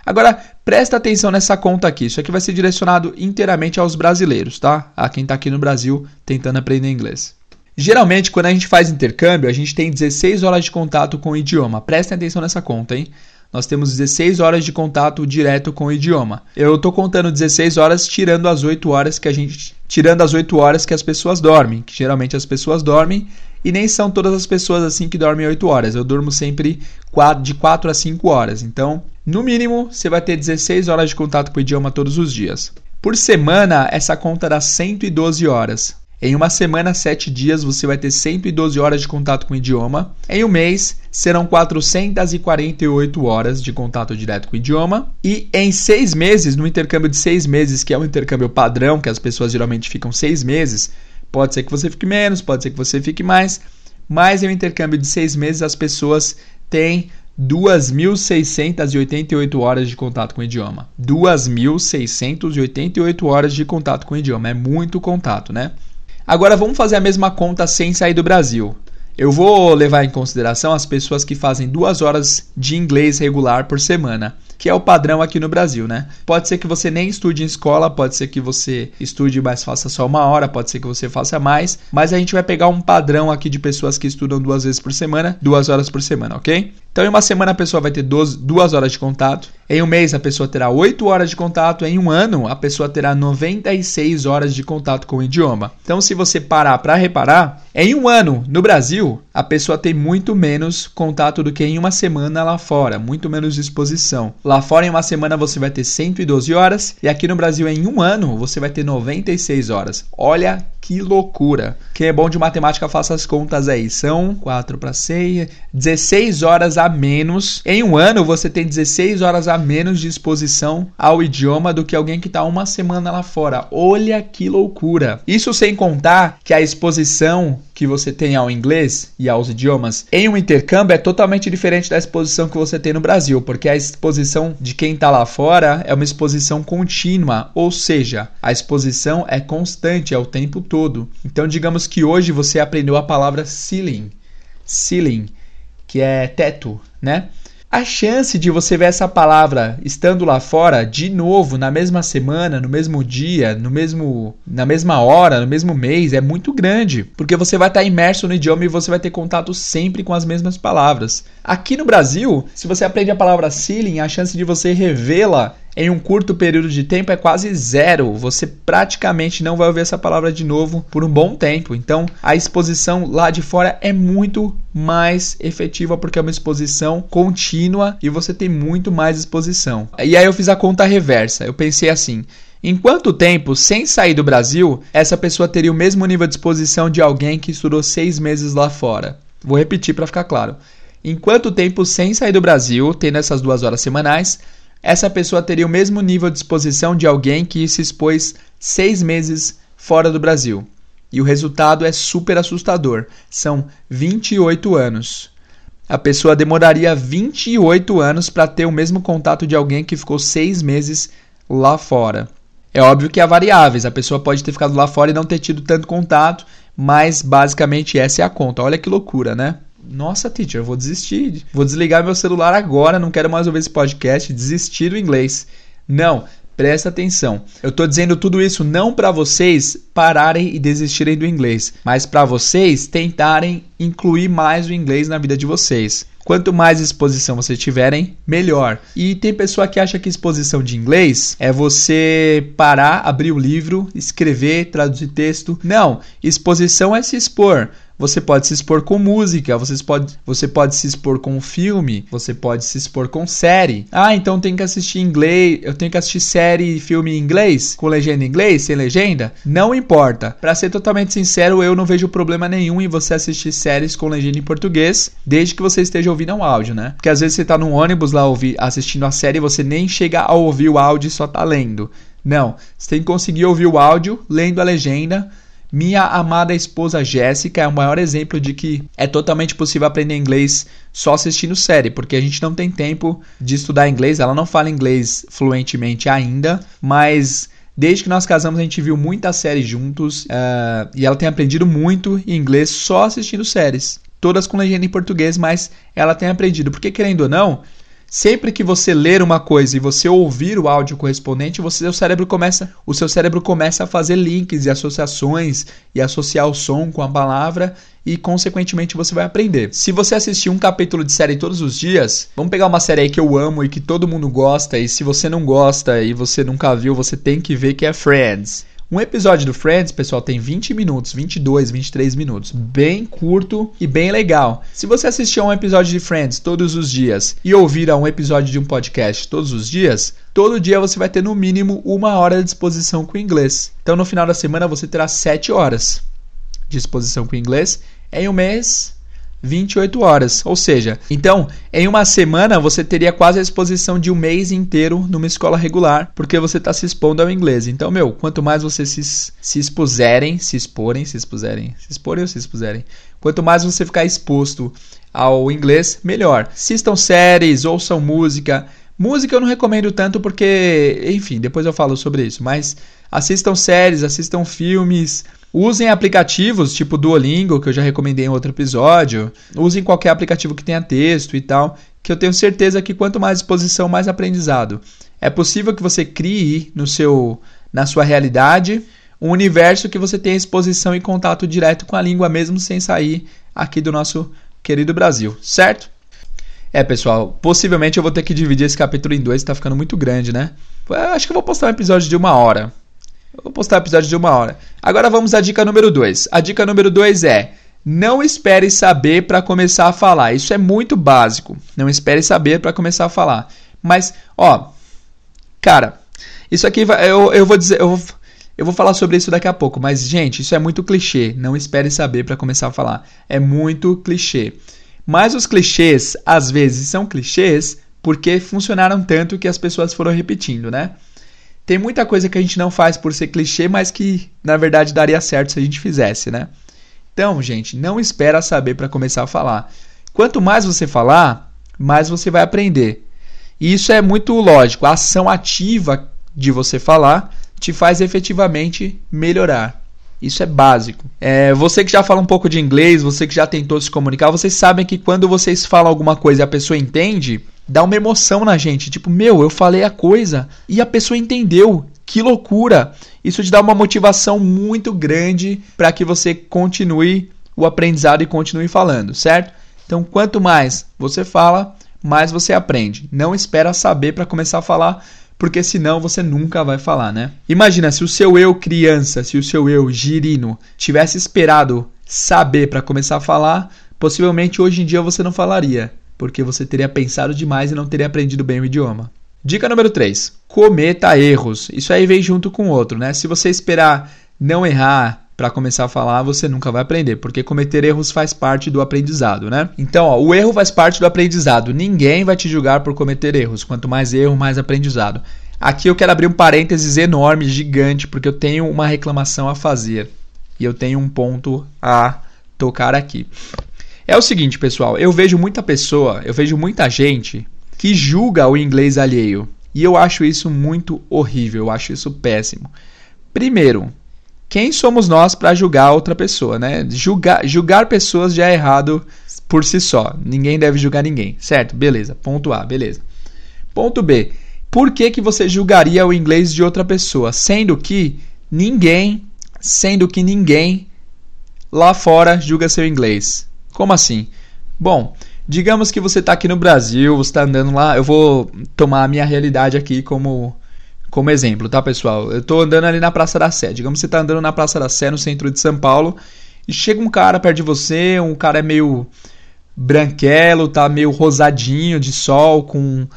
Agora, presta atenção nessa conta aqui. Isso aqui vai ser direcionado inteiramente aos brasileiros, tá? A quem está aqui no Brasil tentando aprender inglês. Geralmente, quando a gente faz intercâmbio, a gente tem 16 horas de contato com o idioma. Prestem atenção nessa conta, hein? Nós temos 16 horas de contato direto com o idioma. Eu estou contando 16 horas tirando as 8 horas que a gente, tirando as 8 horas que as pessoas dormem, que geralmente as pessoas dormem e nem são todas as pessoas assim que dormem 8 horas. Eu durmo sempre de 4 a 5 horas. Então, no mínimo, você vai ter 16 horas de contato com o idioma todos os dias. Por semana, essa conta dá 112 horas. Em uma semana, 7 dias, você vai ter 112 horas de contato com o idioma. Em um mês, serão 448 horas de contato direto com o idioma. E em seis meses, no intercâmbio de seis meses, que é um intercâmbio padrão, que as pessoas geralmente ficam seis meses, pode ser que você fique menos, pode ser que você fique mais. Mas em um intercâmbio de seis meses, as pessoas têm 2.688 horas de contato com o idioma. 2.688 horas de contato com o idioma. É muito contato, né? Agora vamos fazer a mesma conta sem sair do Brasil. Eu vou levar em consideração as pessoas que fazem duas horas de inglês regular por semana que é o padrão aqui no Brasil, né? Pode ser que você nem estude em escola, pode ser que você estude, mas faça só uma hora, pode ser que você faça mais, mas a gente vai pegar um padrão aqui de pessoas que estudam duas vezes por semana, duas horas por semana, ok? Então, em uma semana a pessoa vai ter duas, duas horas de contato. Em um mês a pessoa terá 8 horas de contato. Em um ano a pessoa terá 96 horas de contato com o idioma. Então, se você parar para reparar, em um ano no Brasil a pessoa tem muito menos contato do que em uma semana lá fora, muito menos exposição. Lá fora, em uma semana, você vai ter 112 horas. E aqui no Brasil, em um ano, você vai ter 96 horas. Olha que loucura. Quem é bom de matemática, faça as contas aí. São 4 para 6, 16 horas a menos. Em um ano, você tem 16 horas a menos de exposição ao idioma do que alguém que está uma semana lá fora. Olha que loucura. Isso sem contar que a exposição que você tem ao inglês e aos idiomas em um intercâmbio é totalmente diferente da exposição que você tem no Brasil, porque a exposição de quem está lá fora é uma exposição contínua, ou seja, a exposição é constante, é o tempo todo. Então, digamos que hoje você aprendeu a palavra ceiling, ceiling, que é teto, né? a chance de você ver essa palavra estando lá fora de novo na mesma semana, no mesmo dia, no mesmo na mesma hora, no mesmo mês é muito grande, porque você vai estar imerso no idioma e você vai ter contato sempre com as mesmas palavras. Aqui no Brasil, se você aprende a palavra ceiling, a chance de você revê-la em um curto período de tempo é quase zero. Você praticamente não vai ouvir essa palavra de novo por um bom tempo. Então, a exposição lá de fora é muito mais efetiva porque é uma exposição contínua e você tem muito mais exposição. E aí eu fiz a conta reversa. Eu pensei assim: em quanto tempo, sem sair do Brasil, essa pessoa teria o mesmo nível de exposição de alguém que estudou seis meses lá fora? Vou repetir para ficar claro. Em quanto tempo, sem sair do Brasil, tendo essas duas horas semanais, essa pessoa teria o mesmo nível de exposição de alguém que se expôs seis meses fora do Brasil. E o resultado é super assustador. São 28 anos. A pessoa demoraria 28 anos para ter o mesmo contato de alguém que ficou seis meses lá fora. É óbvio que há variáveis. A pessoa pode ter ficado lá fora e não ter tido tanto contato, mas basicamente essa é a conta. Olha que loucura, né? Nossa, teacher, vou desistir. Vou desligar meu celular agora, não quero mais ouvir esse podcast, desistir do inglês. Não, presta atenção. Eu estou dizendo tudo isso não para vocês pararem e desistirem do inglês, mas para vocês tentarem incluir mais o inglês na vida de vocês. Quanto mais exposição vocês tiverem, melhor. E tem pessoa que acha que exposição de inglês é você parar, abrir o livro, escrever, traduzir texto. Não, exposição é se expor. Você pode se expor com música, você pode, você pode se expor com filme, você pode se expor com série. Ah, então tem que assistir inglês, eu tenho que assistir série e filme em inglês, com legenda em inglês, sem legenda? Não importa. Para ser totalmente sincero, eu não vejo problema nenhum em você assistir séries com legenda em português, desde que você esteja ouvindo um áudio, né? Porque às vezes você tá no ônibus lá ouvir, assistindo a série e você nem chega a ouvir o áudio e só tá lendo. Não, você tem que conseguir ouvir o áudio, lendo a legenda minha amada esposa Jéssica é o maior exemplo de que é totalmente possível aprender inglês só assistindo série, porque a gente não tem tempo de estudar inglês. Ela não fala inglês fluentemente ainda, mas desde que nós casamos a gente viu muitas séries juntos uh, e ela tem aprendido muito inglês só assistindo séries. Todas com legenda em português, mas ela tem aprendido. Porque, querendo ou não, Sempre que você ler uma coisa e você ouvir o áudio correspondente, você, seu cérebro começa, o seu cérebro começa a fazer links e associações e associar o som com a palavra e consequentemente você vai aprender. Se você assistir um capítulo de série todos os dias, vamos pegar uma série aí que eu amo e que todo mundo gosta e se você não gosta e você nunca viu, você tem que ver que é Friends. Um episódio do Friends, pessoal, tem 20 minutos, 22, 23 minutos. Bem curto e bem legal. Se você assistir a um episódio de Friends todos os dias e ouvir a um episódio de um podcast todos os dias, todo dia você vai ter no mínimo uma hora de disposição com inglês. Então no final da semana você terá 7 horas de exposição com inglês. Em um mês, 28 horas. Ou seja, então, em uma semana você teria quase a exposição de um mês inteiro numa escola regular, porque você está se expondo ao inglês. Então, meu, quanto mais vocês se, se expuserem, se exporem, se expuserem, se exporem ou se expuserem, quanto mais você ficar exposto ao inglês, melhor. Assistam séries, ouçam música. Música eu não recomendo tanto porque, enfim, depois eu falo sobre isso, mas assistam séries, assistam filmes, Usem aplicativos tipo Duolingo, que eu já recomendei em outro episódio. Usem qualquer aplicativo que tenha texto e tal, que eu tenho certeza que quanto mais exposição, mais aprendizado. É possível que você crie no seu na sua realidade um universo que você tenha exposição e contato direto com a língua mesmo sem sair aqui do nosso querido Brasil, certo? É, pessoal, possivelmente eu vou ter que dividir esse capítulo em dois, tá ficando muito grande, né? Eu acho que eu vou postar um episódio de uma hora. Vou postar episódio de uma hora. Agora vamos à dica número 2. A dica número 2 é: não espere saber para começar a falar. Isso é muito básico. Não espere saber para começar a falar. Mas, ó, cara, isso aqui vai, eu, eu vou dizer, eu eu vou falar sobre isso daqui a pouco. Mas, gente, isso é muito clichê. Não espere saber para começar a falar. É muito clichê. Mas os clichês, às vezes, são clichês porque funcionaram tanto que as pessoas foram repetindo, né? Tem muita coisa que a gente não faz por ser clichê, mas que na verdade daria certo se a gente fizesse, né? Então, gente, não espera saber para começar a falar. Quanto mais você falar, mais você vai aprender. E isso é muito lógico. A ação ativa de você falar te faz efetivamente melhorar. Isso é básico. É, você que já fala um pouco de inglês, você que já tentou se comunicar, vocês sabem que quando vocês falam alguma coisa e a pessoa entende, dá uma emoção na gente. Tipo, meu, eu falei a coisa e a pessoa entendeu. Que loucura! Isso te dá uma motivação muito grande para que você continue o aprendizado e continue falando, certo? Então, quanto mais você fala, mais você aprende. Não espera saber para começar a falar, porque senão você nunca vai falar, né? Imagina se o seu eu criança, se o seu eu girino tivesse esperado saber para começar a falar, possivelmente hoje em dia você não falaria, porque você teria pensado demais e não teria aprendido bem o idioma. Dica número 3: cometa erros. Isso aí vem junto com o outro, né? Se você esperar não errar para começar a falar, você nunca vai aprender, porque cometer erros faz parte do aprendizado, né? Então, ó, o erro faz parte do aprendizado. Ninguém vai te julgar por cometer erros. Quanto mais erro, mais aprendizado. Aqui eu quero abrir um parênteses enorme, gigante, porque eu tenho uma reclamação a fazer e eu tenho um ponto a tocar aqui. É o seguinte, pessoal, eu vejo muita pessoa, eu vejo muita gente que julga o inglês alheio. E eu acho isso muito horrível, eu acho isso péssimo. Primeiro, quem somos nós para julgar outra pessoa, né? Julgar, julgar pessoas já é errado por si só. Ninguém deve julgar ninguém, certo? Beleza. Ponto A, beleza. Ponto B. Por que, que você julgaria o inglês de outra pessoa, sendo que ninguém, sendo que ninguém lá fora julga seu inglês? Como assim? Bom, digamos que você está aqui no Brasil, você está andando lá, eu vou tomar a minha realidade aqui como como exemplo, tá, pessoal? Eu tô andando ali na Praça da Sé. Digamos que você tá andando na Praça da Sé, no centro de São Paulo, e chega um cara perto de você, um cara é meio branquelo, tá meio rosadinho de sol, com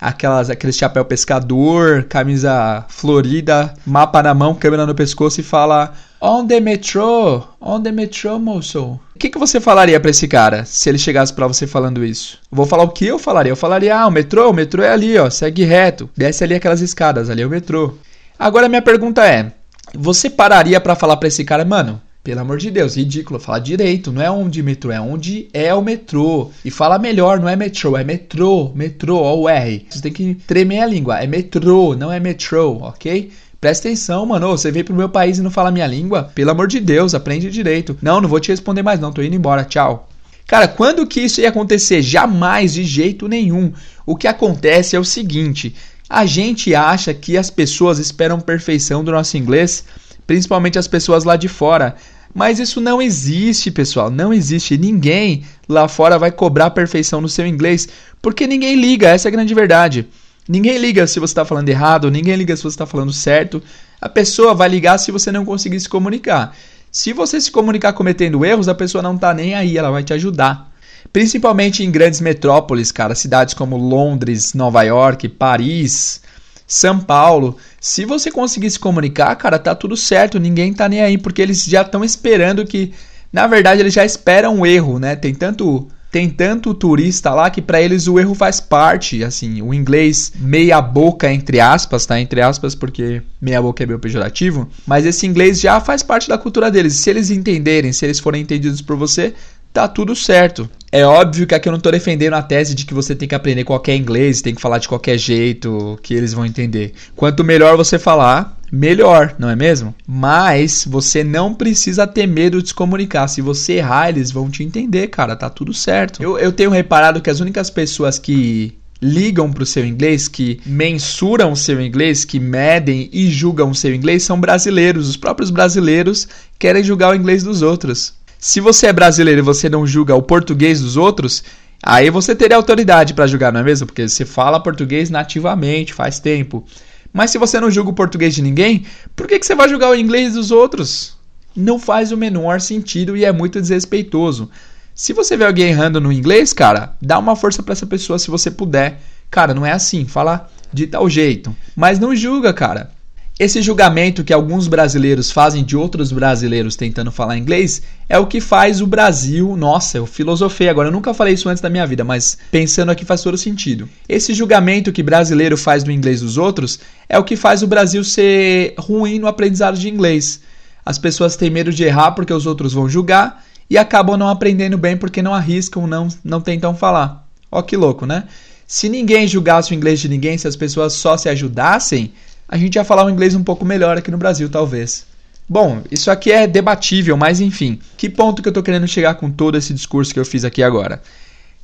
aquelas, aquele chapéu pescador, camisa florida, mapa na mão, câmera no pescoço e fala: On the metro, on the metro, moço. O que, que você falaria para esse cara se ele chegasse para você falando isso? vou falar o que eu falaria. Eu falaria: Ah, o metrô, o metrô é ali, ó, segue reto, desce ali aquelas escadas, ali é o metrô. Agora minha pergunta é: você pararia para falar para esse cara, mano? Pelo amor de Deus, ridículo. Fala direito, não é onde metrô, é onde é o metrô. E fala melhor, não é metrô, é metrô, metrô, ó o R. Você tem que tremer a língua. É metrô, não é metrô, ok? Presta atenção, mano. Você veio pro meu país e não fala minha língua? Pelo amor de Deus, aprende direito. Não, não vou te responder mais não, tô indo embora, tchau. Cara, quando que isso ia acontecer? Jamais, de jeito nenhum. O que acontece é o seguinte: a gente acha que as pessoas esperam perfeição do nosso inglês, principalmente as pessoas lá de fora. Mas isso não existe, pessoal. Não existe. Ninguém lá fora vai cobrar perfeição no seu inglês. Porque ninguém liga. Essa é a grande verdade. Ninguém liga se você está falando errado. Ninguém liga se você está falando certo. A pessoa vai ligar se você não conseguir se comunicar. Se você se comunicar cometendo erros, a pessoa não está nem aí. Ela vai te ajudar. Principalmente em grandes metrópoles, cara. Cidades como Londres, Nova York, Paris. São Paulo. Se você conseguir se comunicar, cara, tá tudo certo, ninguém tá nem aí, porque eles já estão esperando que, na verdade, eles já esperam o erro, né? Tem tanto tem tanto turista lá que para eles o erro faz parte, assim, o inglês meia boca entre aspas, tá? Entre aspas, porque meia boca é meio pejorativo, mas esse inglês já faz parte da cultura deles. Se eles entenderem, se eles forem entendidos por você, tá tudo certo. É óbvio que aqui eu não estou defendendo a tese de que você tem que aprender qualquer inglês, tem que falar de qualquer jeito, que eles vão entender. Quanto melhor você falar, melhor, não é mesmo? Mas você não precisa ter medo de se comunicar. Se você errar, eles vão te entender, cara, tá tudo certo. Eu, eu tenho reparado que as únicas pessoas que ligam para o seu inglês, que mensuram o seu inglês, que medem e julgam o seu inglês, são brasileiros. Os próprios brasileiros querem julgar o inglês dos outros. Se você é brasileiro e você não julga o português dos outros, aí você teria autoridade para julgar, não é mesmo? Porque você fala português nativamente, faz tempo. Mas se você não julga o português de ninguém, por que, que você vai julgar o inglês dos outros? Não faz o menor sentido e é muito desrespeitoso. Se você vê alguém errando no inglês, cara, dá uma força para essa pessoa se você puder. Cara, não é assim, fala de tal jeito. Mas não julga, cara. Esse julgamento que alguns brasileiros fazem de outros brasileiros tentando falar inglês é o que faz o Brasil. Nossa, eu filosofei agora, eu nunca falei isso antes da minha vida, mas pensando aqui faz todo sentido. Esse julgamento que brasileiro faz do inglês dos outros é o que faz o Brasil ser ruim no aprendizado de inglês. As pessoas têm medo de errar porque os outros vão julgar e acabam não aprendendo bem porque não arriscam, não, não tentam falar. Ó que louco, né? Se ninguém julgasse o inglês de ninguém, se as pessoas só se ajudassem, a gente ia falar um inglês um pouco melhor aqui no Brasil, talvez. Bom, isso aqui é debatível, mas enfim. Que ponto que eu tô querendo chegar com todo esse discurso que eu fiz aqui agora?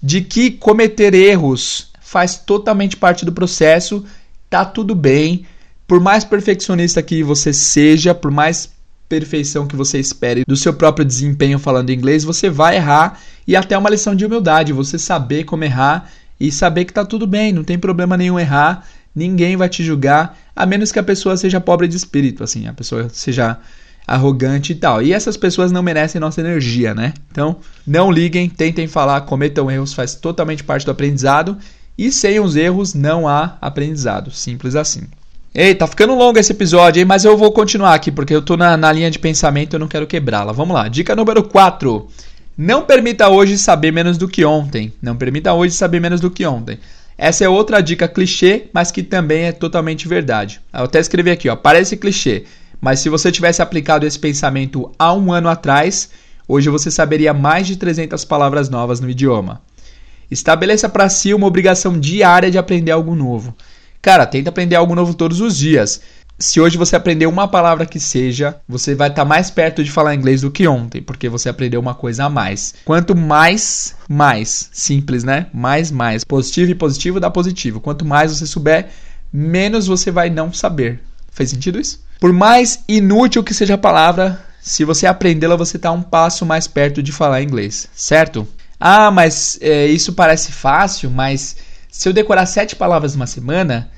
De que cometer erros faz totalmente parte do processo, tá tudo bem. Por mais perfeccionista que você seja, por mais perfeição que você espere do seu próprio desempenho falando inglês, você vai errar e até uma lição de humildade, você saber como errar e saber que tá tudo bem, não tem problema nenhum errar, ninguém vai te julgar, a menos que a pessoa seja pobre de espírito, assim, a pessoa seja arrogante e tal. E essas pessoas não merecem nossa energia, né? Então, não liguem, tentem falar, cometam erros, faz totalmente parte do aprendizado. E sem os erros não há aprendizado. Simples assim. Ei, tá ficando longo esse episódio, hein? Mas eu vou continuar aqui, porque eu tô na, na linha de pensamento e eu não quero quebrá-la. Vamos lá. Dica número 4. Não permita hoje saber menos do que ontem. Não permita hoje saber menos do que ontem. Essa é outra dica clichê, mas que também é totalmente verdade. Eu até escrevi aqui, ó. Parece clichê, mas se você tivesse aplicado esse pensamento há um ano atrás, hoje você saberia mais de 300 palavras novas no idioma. Estabeleça para si uma obrigação diária de aprender algo novo. Cara, tenta aprender algo novo todos os dias. Se hoje você aprender uma palavra que seja, você vai estar tá mais perto de falar inglês do que ontem, porque você aprendeu uma coisa a mais. Quanto mais, mais. Simples, né? Mais, mais. Positivo e positivo dá positivo. Quanto mais você souber, menos você vai não saber. Faz sentido isso? Por mais inútil que seja a palavra, se você aprendê-la, você está um passo mais perto de falar inglês, certo? Ah, mas é, isso parece fácil, mas se eu decorar sete palavras numa semana,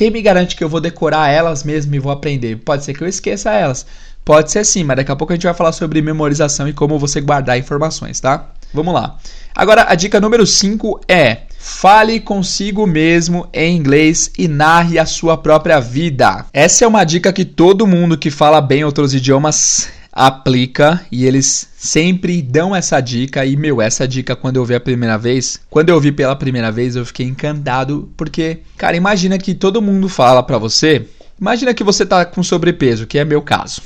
quem me garante que eu vou decorar elas mesmo e vou aprender? Pode ser que eu esqueça elas. Pode ser sim, mas daqui a pouco a gente vai falar sobre memorização e como você guardar informações, tá? Vamos lá. Agora, a dica número 5 é: fale consigo mesmo em inglês e narre a sua própria vida. Essa é uma dica que todo mundo que fala bem outros idiomas aplica e eles sempre dão essa dica e meu, essa dica quando eu vi a primeira vez, quando eu vi pela primeira vez, eu fiquei encantado porque, cara, imagina que todo mundo fala para você, imagina que você tá com sobrepeso, que é meu caso.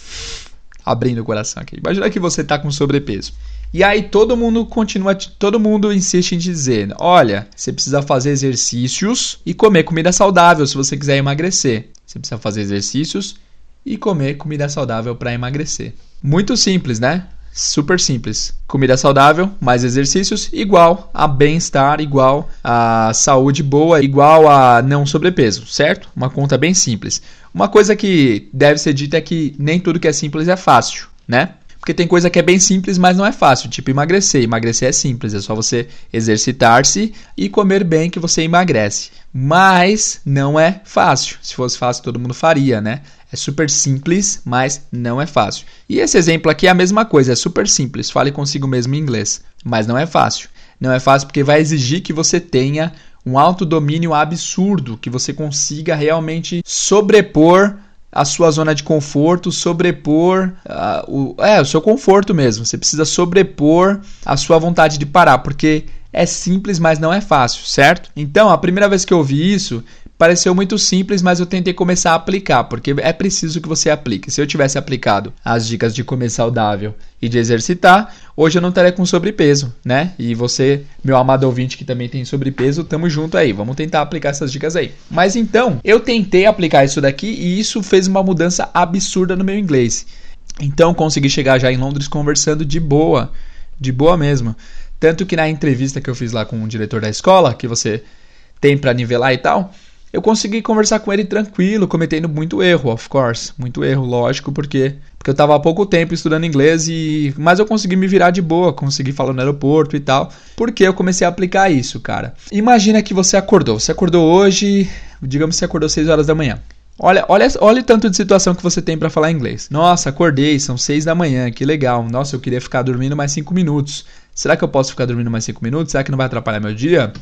Abrindo o coração aqui. Imagina que você tá com sobrepeso. E aí todo mundo continua, todo mundo insiste em dizer, olha, você precisa fazer exercícios e comer comida saudável se você quiser emagrecer. Você precisa fazer exercícios e comer comida saudável para emagrecer. Muito simples, né? Super simples. Comida saudável, mais exercícios, igual a bem-estar, igual a saúde boa, igual a não sobrepeso, certo? Uma conta bem simples. Uma coisa que deve ser dita é que nem tudo que é simples é fácil, né? Porque tem coisa que é bem simples, mas não é fácil, tipo emagrecer. Emagrecer é simples, é só você exercitar-se e comer bem que você emagrece. Mas não é fácil. Se fosse fácil, todo mundo faria, né? É super simples, mas não é fácil. E esse exemplo aqui é a mesma coisa, é super simples. Fale consigo mesmo em inglês, mas não é fácil. Não é fácil porque vai exigir que você tenha um autodomínio absurdo, que você consiga realmente sobrepor a sua zona de conforto, sobrepor uh, o, é, o seu conforto mesmo. Você precisa sobrepor a sua vontade de parar, porque é simples, mas não é fácil, certo? Então, a primeira vez que eu ouvi isso, pareceu muito simples, mas eu tentei começar a aplicar, porque é preciso que você aplique. Se eu tivesse aplicado as dicas de comer saudável e de exercitar, hoje eu não estaria com sobrepeso, né? E você, meu amado ouvinte que também tem sobrepeso, tamo junto aí. Vamos tentar aplicar essas dicas aí. Mas então, eu tentei aplicar isso daqui e isso fez uma mudança absurda no meu inglês. Então, consegui chegar já em Londres conversando de boa, de boa mesmo. Tanto que na entrevista que eu fiz lá com o diretor da escola, que você tem para nivelar e tal, eu consegui conversar com ele tranquilo, cometendo muito erro, of course, muito erro, lógico, porque porque eu estava há pouco tempo estudando inglês e mas eu consegui me virar de boa, consegui falar no aeroporto e tal, porque eu comecei a aplicar isso, cara. Imagina que você acordou, você acordou hoje, digamos que você acordou 6 horas da manhã. Olha, olha, olha o tanto de situação que você tem para falar inglês. Nossa, acordei, são 6 da manhã, que legal. Nossa, eu queria ficar dormindo mais 5 minutos. Será que eu posso ficar dormindo mais 5 minutos? Será que não vai atrapalhar meu dia?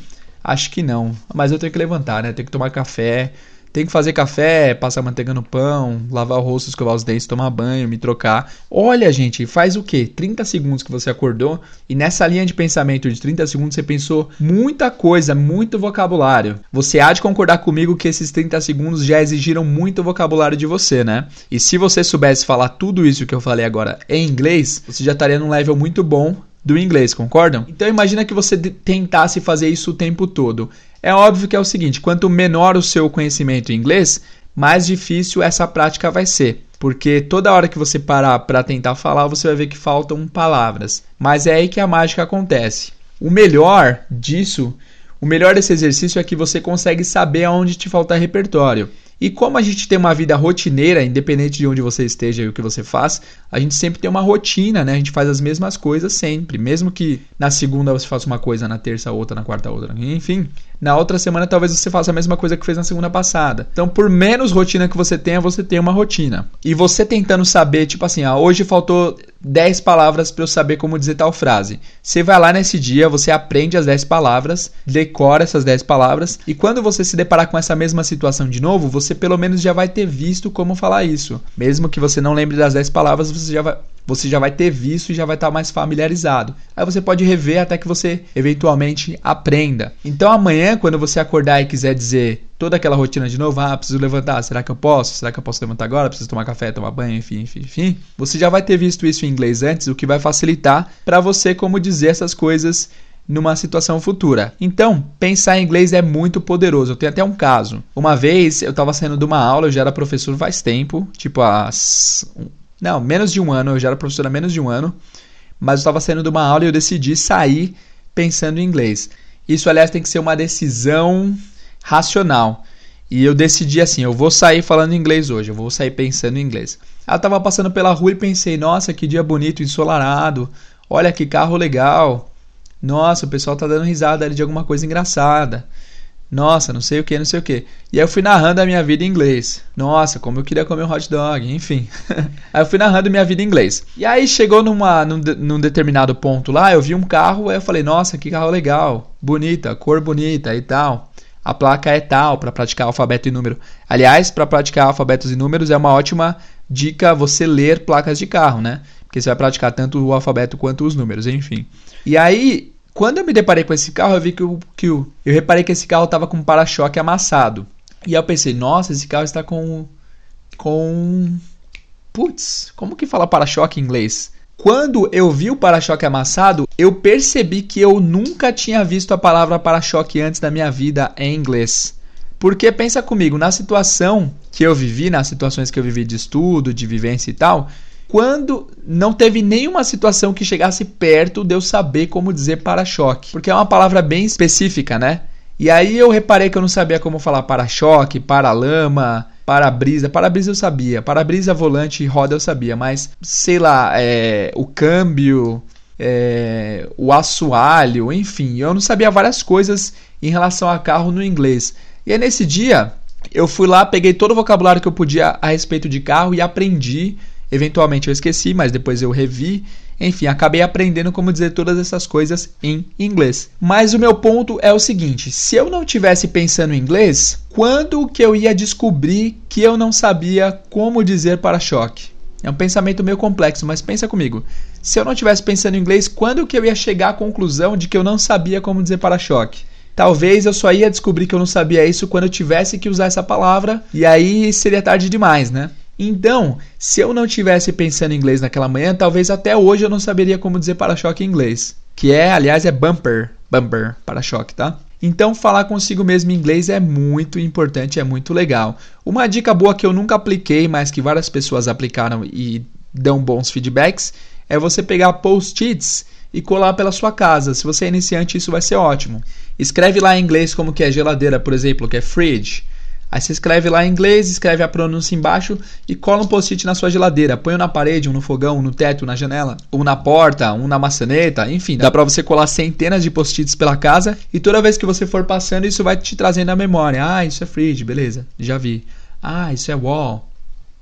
Acho que não. Mas eu tenho que levantar, né? Tenho que tomar café. Tenho que fazer café, passar manteiga no pão, lavar o rosto, escovar os dentes, tomar banho, me trocar. Olha, gente, faz o quê? 30 segundos que você acordou e nessa linha de pensamento de 30 segundos você pensou muita coisa, muito vocabulário. Você há de concordar comigo que esses 30 segundos já exigiram muito vocabulário de você, né? E se você soubesse falar tudo isso que eu falei agora em inglês, você já estaria num level muito bom do inglês, concordam? Então imagina que você tentasse fazer isso o tempo todo. É óbvio que é o seguinte, quanto menor o seu conhecimento em inglês, mais difícil essa prática vai ser. Porque toda hora que você parar para tentar falar, você vai ver que faltam palavras. Mas é aí que a mágica acontece. O melhor disso, o melhor desse exercício é que você consegue saber aonde te falta repertório. E como a gente tem uma vida rotineira, independente de onde você esteja e o que você faz, a gente sempre tem uma rotina, né? A gente faz as mesmas coisas sempre. Mesmo que na segunda você faça uma coisa, na terça outra, na quarta outra. Enfim, na outra semana talvez você faça a mesma coisa que fez na segunda passada. Então, por menos rotina que você tenha, você tem uma rotina. E você tentando saber, tipo assim, ah, hoje faltou 10 palavras para eu saber como dizer tal frase. Você vai lá nesse dia, você aprende as 10 palavras, decora essas 10 palavras, e quando você se deparar com essa mesma situação de novo, você pelo menos já vai ter visto como falar isso. Mesmo que você não lembre das 10 palavras, você já vai, você já vai ter visto e já vai estar mais familiarizado. Aí você pode rever até que você eventualmente aprenda. Então amanhã, quando você acordar e quiser dizer toda aquela rotina de novo, ah, preciso levantar, será que eu posso? Será que eu posso levantar agora? Preciso tomar café, tomar banho, enfim, enfim, enfim. Você já vai ter visto isso em inglês antes, o que vai facilitar para você como dizer essas coisas numa situação futura. Então, pensar em inglês é muito poderoso. Eu tenho até um caso. Uma vez eu estava saindo de uma aula, eu já era professor faz tempo, tipo há não, menos de um ano, eu já era professor há menos de um ano, mas eu estava saindo de uma aula e eu decidi sair pensando em inglês. Isso, aliás, tem que ser uma decisão racional. E eu decidi assim, eu vou sair falando inglês hoje, eu vou sair pensando em inglês. Eu estava passando pela rua e pensei, nossa, que dia bonito, ensolarado. Olha que carro legal. Nossa, o pessoal tá dando risada ali de alguma coisa engraçada. Nossa, não sei o que, não sei o que. E aí eu fui narrando a minha vida em inglês. Nossa, como eu queria comer um hot dog, enfim. aí eu fui narrando minha vida em inglês. E aí chegou numa, num, num determinado ponto lá, eu vi um carro, aí eu falei, nossa, que carro legal, bonita, cor bonita e tal. A placa é tal para praticar alfabeto e número. Aliás, para praticar alfabetos e números é uma ótima dica você ler placas de carro, né? Porque você vai praticar tanto o alfabeto quanto os números, enfim. E aí quando eu me deparei com esse carro, eu vi que, o, que o, eu reparei que esse carro estava com um para-choque amassado. E aí eu pensei, nossa, esse carro está com. com. Putz, como que fala para-choque em inglês? Quando eu vi o para-choque amassado, eu percebi que eu nunca tinha visto a palavra para-choque antes da minha vida em inglês. Porque pensa comigo, na situação que eu vivi, nas situações que eu vivi de estudo, de vivência e tal, quando não teve nenhuma situação que chegasse perto de eu saber como dizer para-choque. Porque é uma palavra bem específica, né? E aí eu reparei que eu não sabia como falar para-choque, para-lama, para-brisa. Para-brisa eu sabia. Para-brisa, volante e roda eu sabia. Mas, sei lá, é, o câmbio, é, o assoalho, enfim. Eu não sabia várias coisas em relação a carro no inglês. E aí nesse dia, eu fui lá, peguei todo o vocabulário que eu podia a respeito de carro e aprendi Eventualmente eu esqueci, mas depois eu revi. Enfim, acabei aprendendo como dizer todas essas coisas em inglês. Mas o meu ponto é o seguinte: se eu não tivesse pensando em inglês, quando que eu ia descobrir que eu não sabia como dizer para-choque? É um pensamento meio complexo, mas pensa comigo. Se eu não tivesse pensando em inglês, quando que eu ia chegar à conclusão de que eu não sabia como dizer para-choque? Talvez eu só ia descobrir que eu não sabia isso quando eu tivesse que usar essa palavra, e aí seria tarde demais, né? Então, se eu não tivesse pensando em inglês naquela manhã, talvez até hoje eu não saberia como dizer para-choque em inglês. Que é, aliás, é bumper. Bumper, para-choque, tá? Então, falar consigo mesmo em inglês é muito importante, é muito legal. Uma dica boa que eu nunca apliquei, mas que várias pessoas aplicaram e dão bons feedbacks, é você pegar post-its e colar pela sua casa. Se você é iniciante, isso vai ser ótimo. Escreve lá em inglês como que é geladeira, por exemplo, que é fridge. Aí você escreve lá em inglês, escreve a pronúncia embaixo e cola um post-it na sua geladeira. Põe um na parede, um no fogão, um no teto, na janela, um na porta, um na maçaneta, enfim. Dá pra você colar centenas de post-its pela casa e toda vez que você for passando, isso vai te trazendo a memória. Ah, isso é fridge, beleza, já vi. Ah, isso é wall.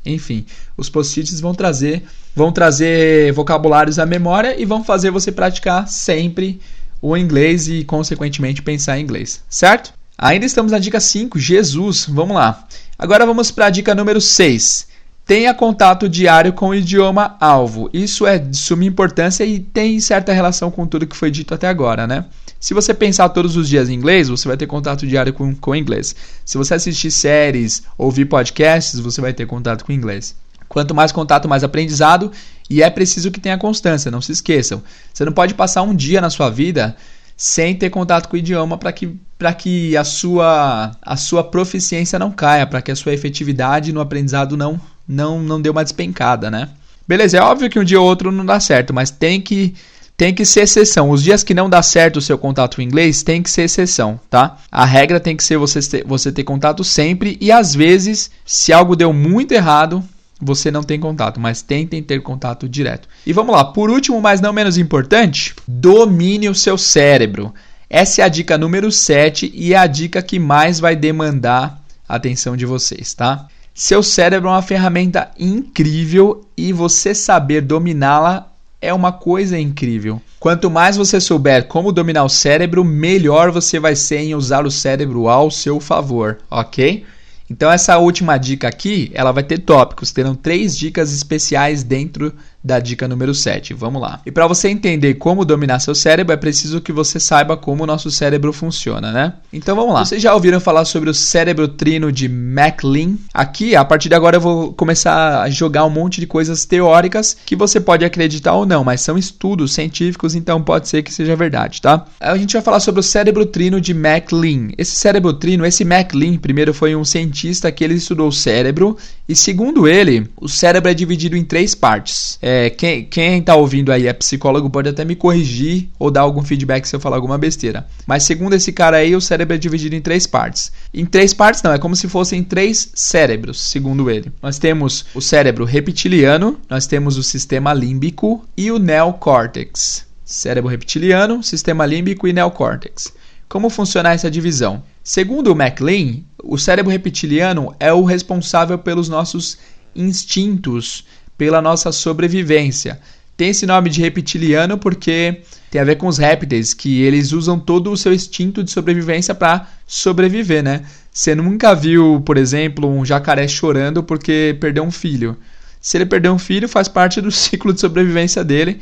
Enfim, os post-its vão trazer, vão trazer vocabulários à memória e vão fazer você praticar sempre o inglês e, consequentemente, pensar em inglês, certo? Ainda estamos na dica 5, Jesus. Vamos lá. Agora vamos para a dica número 6. Tenha contato diário com o idioma alvo. Isso é de suma importância e tem certa relação com tudo que foi dito até agora, né? Se você pensar todos os dias em inglês, você vai ter contato diário com, com inglês. Se você assistir séries, ouvir podcasts, você vai ter contato com inglês. Quanto mais contato, mais aprendizado. E é preciso que tenha constância, não se esqueçam. Você não pode passar um dia na sua vida sem ter contato com o idioma para que, que a, sua, a sua proficiência não caia, para que a sua efetividade no aprendizado não, não, não deu uma despencada, né? Beleza, é óbvio que um dia ou outro não dá certo, mas tem que tem que ser exceção. Os dias que não dá certo o seu contato em inglês tem que ser exceção, tá? A regra tem que ser você ter, você ter contato sempre e às vezes, se algo deu muito errado, você não tem contato, mas tentem ter contato direto. E vamos lá, por último, mas não menos importante, domine o seu cérebro. Essa é a dica número 7 e é a dica que mais vai demandar a atenção de vocês, tá? Seu cérebro é uma ferramenta incrível e você saber dominá-la é uma coisa incrível. Quanto mais você souber como dominar o cérebro, melhor você vai ser em usar o cérebro ao seu favor, ok? Então essa última dica aqui, ela vai ter tópicos, terão três dicas especiais dentro da dica número 7. Vamos lá. E para você entender como dominar seu cérebro, é preciso que você saiba como o nosso cérebro funciona, né? Então vamos lá. Vocês já ouviram falar sobre o cérebro trino de MacLean? Aqui, a partir de agora eu vou começar a jogar um monte de coisas teóricas que você pode acreditar ou não, mas são estudos científicos, então pode ser que seja verdade, tá? A gente vai falar sobre o cérebro trino de MacLean. Esse cérebro trino, esse MacLean, primeiro foi um cientista que ele estudou o cérebro e segundo ele, o cérebro é dividido em três partes. É, é, quem, quem tá ouvindo aí é psicólogo pode até me corrigir ou dar algum feedback se eu falar alguma besteira. Mas segundo esse cara aí, o cérebro é dividido em três partes. Em três partes não, é como se fossem três cérebros, segundo ele. Nós temos o cérebro reptiliano, nós temos o sistema límbico e o neocórtex. Cérebro reptiliano, sistema límbico e neocórtex. Como funciona essa divisão? Segundo o MacLean, o cérebro reptiliano é o responsável pelos nossos instintos pela nossa sobrevivência. Tem esse nome de reptiliano porque tem a ver com os répteis, que eles usam todo o seu instinto de sobrevivência para sobreviver, né? Você nunca viu, por exemplo, um jacaré chorando porque perdeu um filho. Se ele perder um filho, faz parte do ciclo de sobrevivência dele.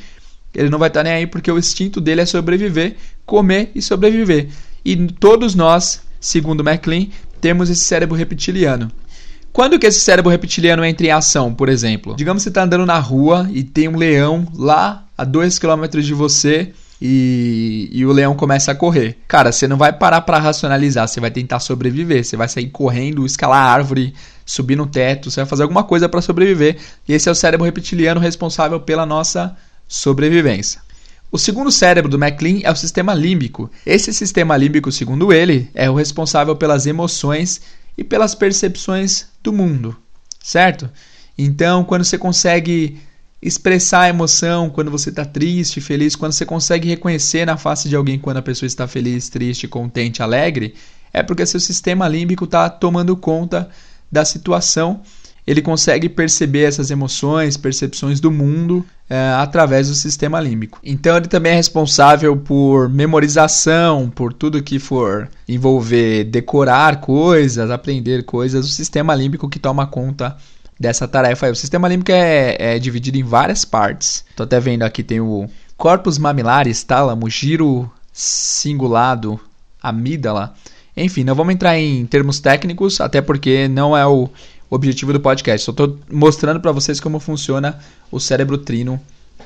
Ele não vai estar tá nem aí porque o instinto dele é sobreviver, comer e sobreviver. E todos nós, segundo MacLean, temos esse cérebro reptiliano. Quando que esse cérebro reptiliano entra em ação, por exemplo? Digamos que você está andando na rua e tem um leão lá a 2 km de você e, e, o leão começa a correr. Cara, você não vai parar para racionalizar, você vai tentar sobreviver, você vai sair correndo, escalar árvore, subir no teto, você vai fazer alguma coisa para sobreviver. E esse é o cérebro reptiliano responsável pela nossa sobrevivência. O segundo cérebro do MacLean é o sistema límbico. Esse sistema límbico, segundo ele, é o responsável pelas emoções e pelas percepções do mundo, certo? Então, quando você consegue expressar a emoção, quando você está triste, feliz, quando você consegue reconhecer na face de alguém quando a pessoa está feliz, triste, contente, alegre, é porque seu sistema límbico está tomando conta da situação ele consegue perceber essas emoções, percepções do mundo é, através do sistema límbico. Então ele também é responsável por memorização, por tudo que for envolver decorar coisas, aprender coisas, o sistema límbico que toma conta dessa tarefa. O sistema límbico é, é dividido em várias partes. Estou até vendo aqui tem o corpus mamilares, tálamo, giro cingulado, amígdala. Enfim, não vamos entrar em termos técnicos, até porque não é o o objetivo do podcast. Só estou mostrando para vocês como funciona o cérebro trino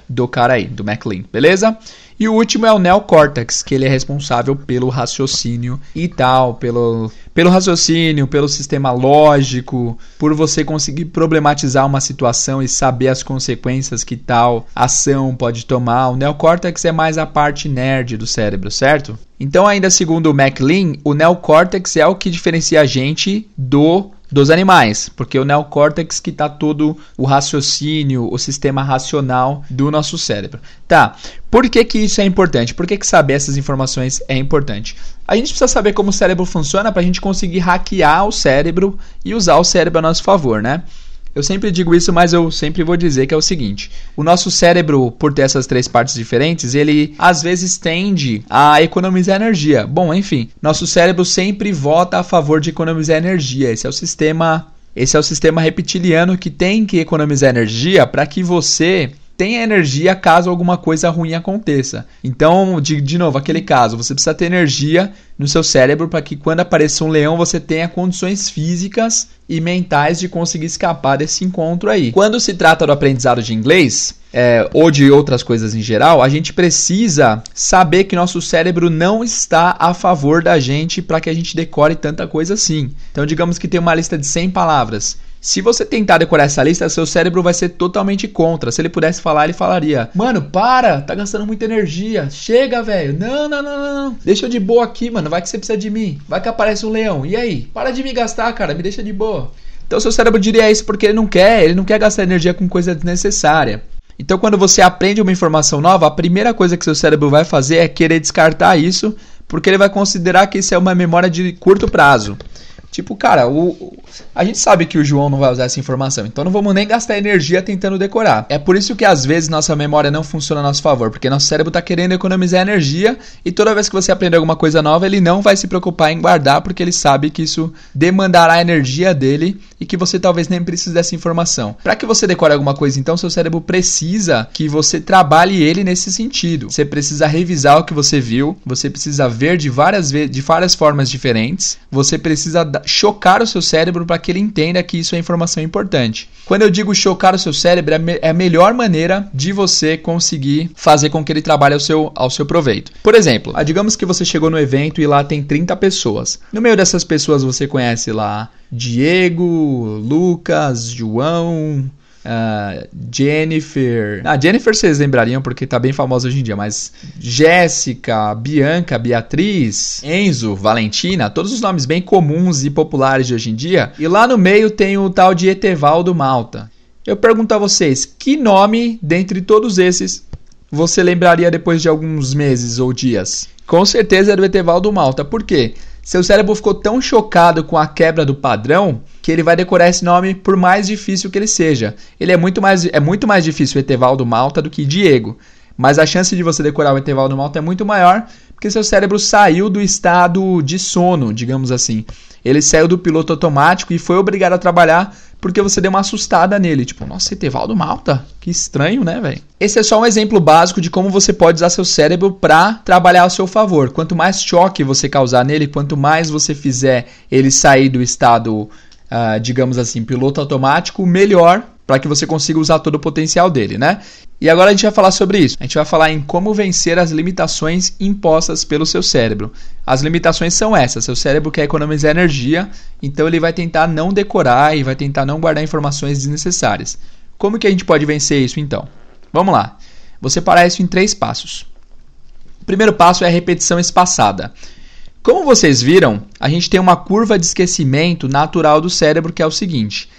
do cara aí, do MacLean, beleza? E o último é o neocórtex, que ele é responsável pelo raciocínio e tal, pelo, pelo raciocínio, pelo sistema lógico, por você conseguir problematizar uma situação e saber as consequências que tal ação pode tomar. O neocórtex é mais a parte nerd do cérebro, certo? Então, ainda segundo o MacLean, o neocórtex é o que diferencia a gente do dos animais, porque o neocórtex que está todo o raciocínio, o sistema racional do nosso cérebro. Tá, por que, que isso é importante? Por que, que saber essas informações é importante? A gente precisa saber como o cérebro funciona para a gente conseguir hackear o cérebro e usar o cérebro a nosso favor, né? Eu sempre digo isso, mas eu sempre vou dizer que é o seguinte: o nosso cérebro, por ter essas três partes diferentes, ele às vezes tende a economizar energia. Bom, enfim, nosso cérebro sempre vota a favor de economizar energia. Esse é o sistema, esse é o sistema reptiliano que tem que economizar energia para que você tenha energia caso alguma coisa ruim aconteça. Então, de, de novo, aquele caso, você precisa ter energia no seu cérebro para que quando apareça um leão você tenha condições físicas e mentais de conseguir escapar desse encontro aí. Quando se trata do aprendizado de inglês, é, ou de outras coisas em geral, a gente precisa saber que nosso cérebro não está a favor da gente para que a gente decore tanta coisa assim. Então, digamos que tem uma lista de 100 palavras Se você tentar decorar essa lista, seu cérebro vai ser totalmente contra. Se ele pudesse falar, ele falaria: Mano, para, tá gastando muita energia. Chega, velho. Não, não, não, não. Deixa eu de boa aqui, mano. Vai que você precisa de mim. Vai que aparece um leão. E aí? Para de me gastar, cara. Me deixa de boa. Então, seu cérebro diria isso porque ele não quer. Ele não quer gastar energia com coisa desnecessária. Então, quando você aprende uma informação nova, a primeira coisa que seu cérebro vai fazer é querer descartar isso, porque ele vai considerar que isso é uma memória de curto prazo. Tipo, cara, o, a gente sabe que o João não vai usar essa informação, então não vamos nem gastar energia tentando decorar. É por isso que às vezes nossa memória não funciona a nosso favor, porque nosso cérebro está querendo economizar energia e toda vez que você aprender alguma coisa nova, ele não vai se preocupar em guardar, porque ele sabe que isso demandará a energia dele e que você talvez nem precise dessa informação. Para que você decore alguma coisa, então, seu cérebro precisa que você trabalhe ele nesse sentido. Você precisa revisar o que você viu, você precisa ver de várias, de várias formas diferentes, você precisa chocar o seu cérebro para que ele entenda que isso é informação importante. Quando eu digo chocar o seu cérebro, é, é a melhor maneira de você conseguir fazer com que ele trabalhe ao seu, ao seu proveito. Por exemplo, digamos que você chegou no evento e lá tem 30 pessoas. No meio dessas pessoas você conhece lá Diego, Lucas, João, Uh, Jennifer. Ah, Jennifer vocês lembrariam porque tá bem famosa hoje em dia, mas Jéssica, Bianca, Beatriz, Enzo, Valentina, todos os nomes bem comuns e populares de hoje em dia. E lá no meio tem o tal de Etevaldo Malta. Eu pergunto a vocês, que nome dentre todos esses você lembraria depois de alguns meses ou dias? Com certeza era o Etevaldo Malta. Por quê? Seu cérebro ficou tão chocado com a quebra do padrão que ele vai decorar esse nome por mais difícil que ele seja. Ele é muito mais, é muito mais difícil o Etevaldo Malta do que Diego. Mas a chance de você decorar o Etevaldo Malta é muito maior porque seu cérebro saiu do estado de sono, digamos assim. Ele saiu do piloto automático e foi obrigado a trabalhar porque você deu uma assustada nele. Tipo, nossa, Etevaldo Malta? Que estranho, né, velho? Esse é só um exemplo básico de como você pode usar seu cérebro para trabalhar ao seu favor. Quanto mais choque você causar nele, quanto mais você fizer ele sair do estado, uh, digamos assim, piloto automático, melhor para que você consiga usar todo o potencial dele, né? E agora a gente vai falar sobre isso. A gente vai falar em como vencer as limitações impostas pelo seu cérebro. As limitações são essas: seu cérebro quer economizar energia, então ele vai tentar não decorar e vai tentar não guardar informações desnecessárias. Como que a gente pode vencer isso então? Vamos lá. Você para isso em três passos. O primeiro passo é a repetição espaçada. Como vocês viram, a gente tem uma curva de esquecimento natural do cérebro que é o seguinte: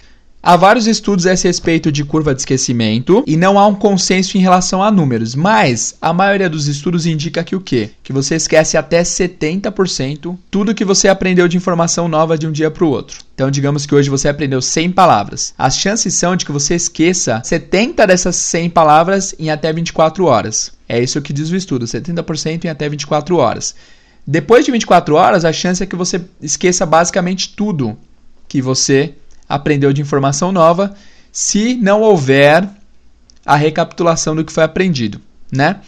Há vários estudos a esse respeito de curva de esquecimento e não há um consenso em relação a números, mas a maioria dos estudos indica que o quê? Que você esquece até 70% tudo que você aprendeu de informação nova de um dia para o outro. Então, digamos que hoje você aprendeu 100 palavras. As chances são de que você esqueça 70 dessas 100 palavras em até 24 horas. É isso que diz o estudo, 70% em até 24 horas. Depois de 24 horas, a chance é que você esqueça basicamente tudo que você aprendeu de informação nova se não houver a recapitulação do que foi aprendido, né?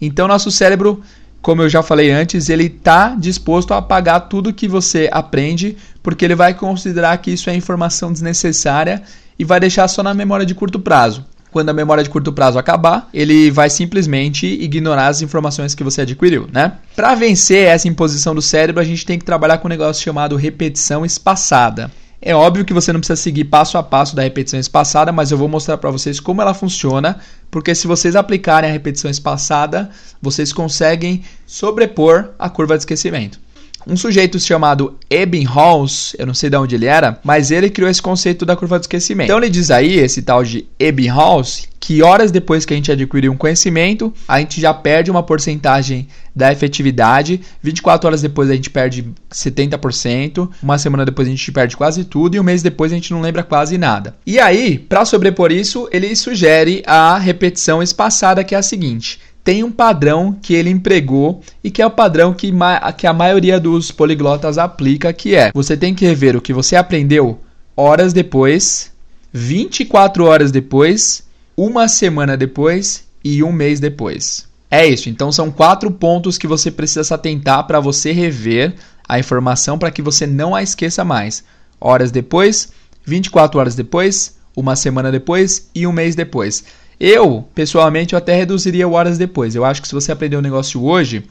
Então nosso cérebro, como eu já falei antes, ele está disposto a apagar tudo que você aprende, porque ele vai considerar que isso é informação desnecessária e vai deixar só na memória de curto prazo. Quando a memória de curto prazo acabar, ele vai simplesmente ignorar as informações que você adquiriu, né? Para vencer essa imposição do cérebro, a gente tem que trabalhar com um negócio chamado repetição espaçada. É óbvio que você não precisa seguir passo a passo da repetição espaçada, mas eu vou mostrar para vocês como ela funciona, porque se vocês aplicarem a repetição espaçada, vocês conseguem sobrepor a curva de esquecimento. Um sujeito chamado Ebbinghaus, eu não sei de onde ele era, mas ele criou esse conceito da curva de esquecimento. Então ele diz aí, esse tal de Ebbinghaus, que horas depois que a gente adquirir um conhecimento, a gente já perde uma porcentagem da efetividade, 24 horas depois a gente perde 70%, uma semana depois a gente perde quase tudo e um mês depois a gente não lembra quase nada. E aí, para sobrepor isso, ele sugere a repetição espaçada que é a seguinte: tem um padrão que ele empregou e que é o padrão que, que a maioria dos poliglotas aplica, que é você tem que rever o que você aprendeu horas depois, 24 horas depois, uma semana depois e um mês depois. É isso. Então são quatro pontos que você precisa se atentar para você rever a informação para que você não a esqueça mais. Horas depois, 24 horas depois, uma semana depois e um mês depois. Eu, pessoalmente, eu até reduziria horas depois. Eu acho que se você aprender um negócio hoje,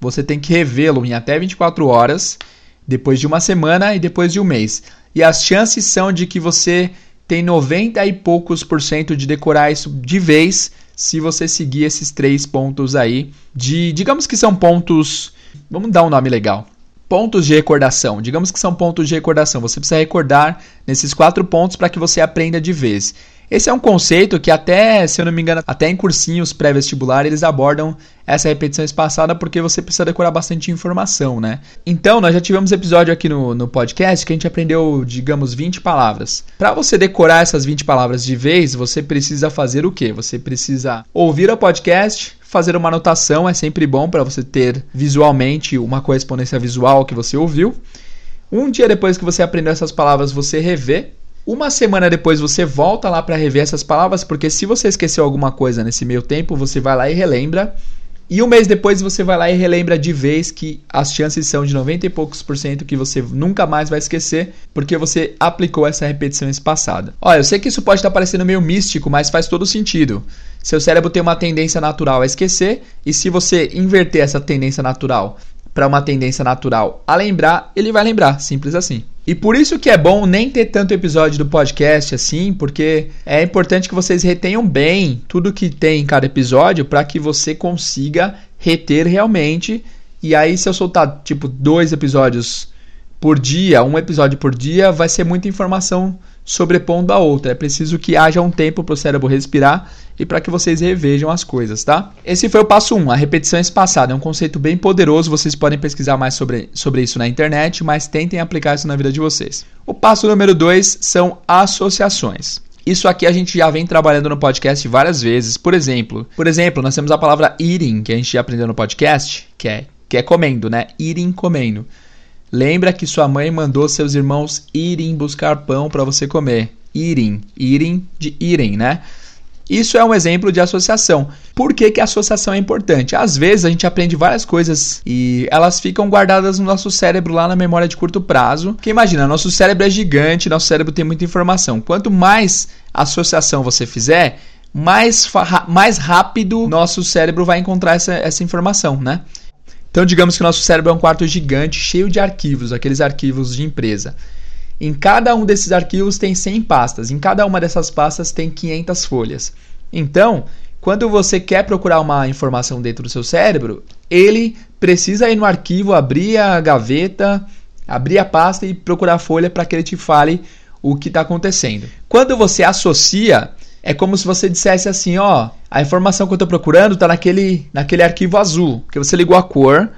você tem que revê-lo em até 24 horas, depois de uma semana e depois de um mês. e as chances são de que você tem 90 e poucos por cento de decorar isso de vez se você seguir esses três pontos aí de, digamos que são pontos, vamos dar um nome legal. Pontos de recordação. Digamos que são pontos de recordação. Você precisa recordar nesses quatro pontos para que você aprenda de vez. Esse é um conceito que até, se eu não me engano, até em cursinhos pré-vestibular eles abordam essa repetição espaçada porque você precisa decorar bastante informação, né? Então, nós já tivemos episódio aqui no, no podcast que a gente aprendeu, digamos, 20 palavras. Para você decorar essas 20 palavras de vez, você precisa fazer o quê? Você precisa ouvir o podcast, fazer uma anotação, é sempre bom para você ter visualmente uma correspondência visual que você ouviu. Um dia depois que você aprendeu essas palavras, você revê uma semana depois você volta lá para rever essas palavras, porque se você esqueceu alguma coisa nesse meio tempo, você vai lá e relembra. E um mês depois você vai lá e relembra de vez que as chances são de 90 e poucos por cento que você nunca mais vai esquecer, porque você aplicou essa repetição espaçada. Olha, eu sei que isso pode estar parecendo meio místico, mas faz todo sentido. Seu cérebro tem uma tendência natural a esquecer, e se você inverter essa tendência natural para uma tendência natural a lembrar, ele vai lembrar, simples assim. E por isso que é bom nem ter tanto episódio do podcast assim, porque é importante que vocês retenham bem tudo que tem em cada episódio para que você consiga reter realmente. E aí, se eu soltar tipo dois episódios por dia, um episódio por dia, vai ser muita informação sobrepondo a outra. É preciso que haja um tempo para o cérebro respirar e para que vocês revejam as coisas, tá? Esse foi o passo 1, um, a repetição espaçada. É um conceito bem poderoso, vocês podem pesquisar mais sobre, sobre isso na internet, mas tentem aplicar isso na vida de vocês. O passo número 2 são associações. Isso aqui a gente já vem trabalhando no podcast várias vezes. Por exemplo, por exemplo, nós temos a palavra eating, que a gente já aprendeu no podcast, que é, que é comendo, né? Eating, comendo. Lembra que sua mãe mandou seus irmãos irem buscar pão para você comer. Irem, irem de irem, né? Isso é um exemplo de associação. Por que, que a associação é importante? Às vezes a gente aprende várias coisas e elas ficam guardadas no nosso cérebro lá na memória de curto prazo. Porque imagina, nosso cérebro é gigante, nosso cérebro tem muita informação. Quanto mais associação você fizer, mais, mais rápido nosso cérebro vai encontrar essa, essa informação, né? Então, digamos que nosso cérebro é um quarto gigante cheio de arquivos, aqueles arquivos de empresa. Em cada um desses arquivos tem 100 pastas, em cada uma dessas pastas tem 500 folhas. Então, quando você quer procurar uma informação dentro do seu cérebro, ele precisa ir no arquivo, abrir a gaveta, abrir a pasta e procurar a folha para que ele te fale o que está acontecendo. Quando você associa, é como se você dissesse assim, ó, a informação que eu estou procurando está naquele, naquele arquivo azul, que você ligou a cor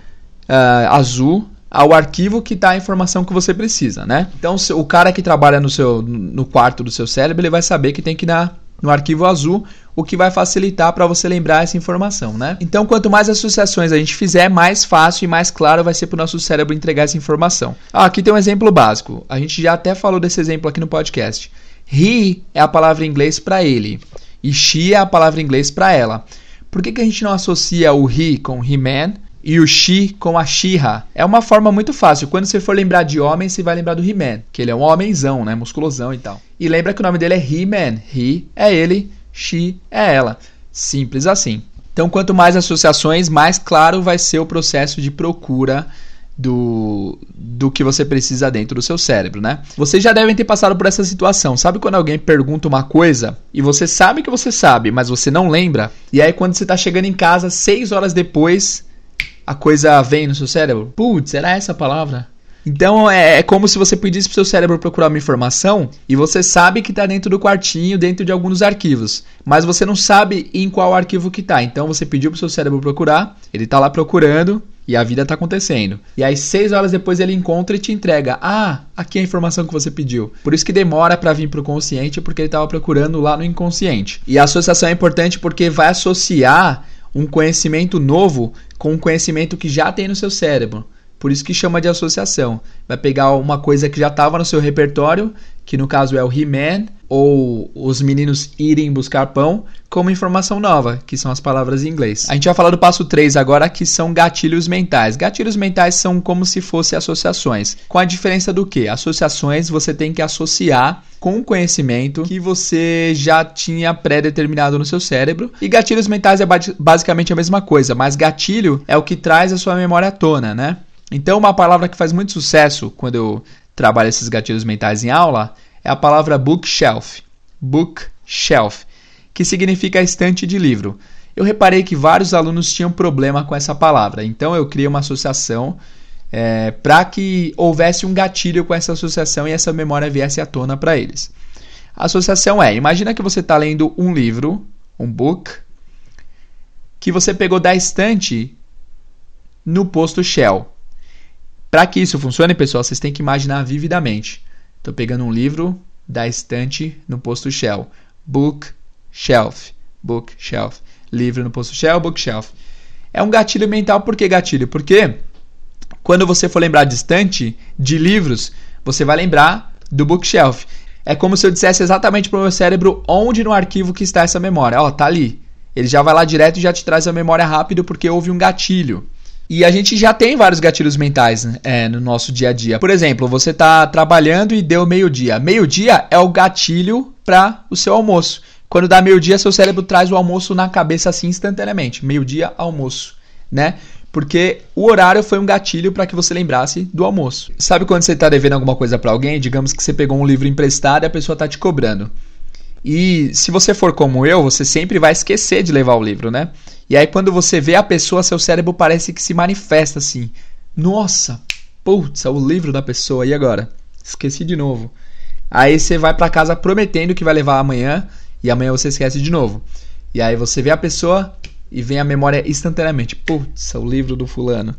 uh, azul ao arquivo que está a informação que você precisa, né? Então, o cara que trabalha no, seu, no quarto do seu cérebro, ele vai saber que tem que ir no arquivo azul, o que vai facilitar para você lembrar essa informação, né? Então, quanto mais associações a gente fizer, mais fácil e mais claro vai ser para o nosso cérebro entregar essa informação. Ah, aqui tem um exemplo básico. A gente já até falou desse exemplo aqui no podcast. He é a palavra em inglês para ele e she é a palavra em inglês para ela. Por que, que a gente não associa o he com he-man e o she com a she-ha? É uma forma muito fácil. Quando você for lembrar de homem, você vai lembrar do he-man, que ele é um homenzão, né, musculosão e tal. E lembra que o nome dele é he-man. He é ele, she é ela. Simples assim. Então, quanto mais associações, mais claro vai ser o processo de procura do, do que você precisa dentro do seu cérebro, né? Vocês já devem ter passado por essa situação. Sabe quando alguém pergunta uma coisa e você sabe que você sabe, mas você não lembra? E aí quando você está chegando em casa, seis horas depois, a coisa vem no seu cérebro? Putz, era essa a palavra? Então é, é, como se você pedisse pro seu cérebro procurar uma informação e você sabe que está dentro do quartinho, dentro de alguns arquivos, mas você não sabe em qual arquivo que está. Então você pediu pro seu cérebro procurar, ele está lá procurando e a vida está acontecendo. E aí, seis horas depois, ele encontra e te entrega. Ah, aqui é a informação que você pediu. Por isso que demora para vir para o consciente, porque ele estava procurando lá no inconsciente. E a associação é importante porque vai associar um conhecimento novo com um conhecimento que já tem no seu cérebro. Por isso que chama de associação. Vai pegar uma coisa que já estava no seu repertório, que no caso é o He-Man, ou os meninos irem buscar pão, como informação nova, que são as palavras em inglês. A gente vai falar do passo 3 agora, que são gatilhos mentais. Gatilhos mentais são como se fossem associações. Com a diferença do que? Associações você tem que associar com o conhecimento que você já tinha pré-determinado no seu cérebro. E gatilhos mentais é basicamente a mesma coisa, mas gatilho é o que traz a sua memória à tona, né? Então, uma palavra que faz muito sucesso quando eu trabalha esses gatilhos mentais em aula é a palavra bookshelf. Bookshelf, que significa estante de livro. Eu reparei que vários alunos tinham problema com essa palavra, então eu criei uma associação é, para que houvesse um gatilho com essa associação e essa memória viesse à tona para eles. A associação é: imagina que você está lendo um livro, um book, que você pegou da estante no posto Shell. Para que isso funcione, pessoal, vocês têm que imaginar vividamente. Estou pegando um livro da estante no posto Shell. Bookshelf. Bookshelf. Livro no posto Shell, bookshelf. É um gatilho mental. Por que gatilho? Porque quando você for lembrar de estante, de livros, você vai lembrar do bookshelf. É como se eu dissesse exatamente para o meu cérebro onde no arquivo que está essa memória. Ó, tá ali. Ele já vai lá direto e já te traz a memória rápido porque houve um gatilho. E a gente já tem vários gatilhos mentais né, é, no nosso dia a dia. Por exemplo, você está trabalhando e deu meio-dia. Meio-dia é o gatilho para o seu almoço. Quando dá meio-dia, seu cérebro traz o almoço na cabeça assim instantaneamente. Meio-dia, almoço, né? Porque o horário foi um gatilho para que você lembrasse do almoço. Sabe quando você está devendo alguma coisa para alguém? Digamos que você pegou um livro emprestado e a pessoa está te cobrando. E se você for como eu, você sempre vai esquecer de levar o livro, né? E aí quando você vê a pessoa, seu cérebro parece que se manifesta assim. Nossa, putz, é o livro da pessoa, e agora? Esqueci de novo. Aí você vai para casa prometendo que vai levar amanhã e amanhã você esquece de novo. E aí você vê a pessoa e vem a memória instantaneamente. Putz, é o livro do fulano.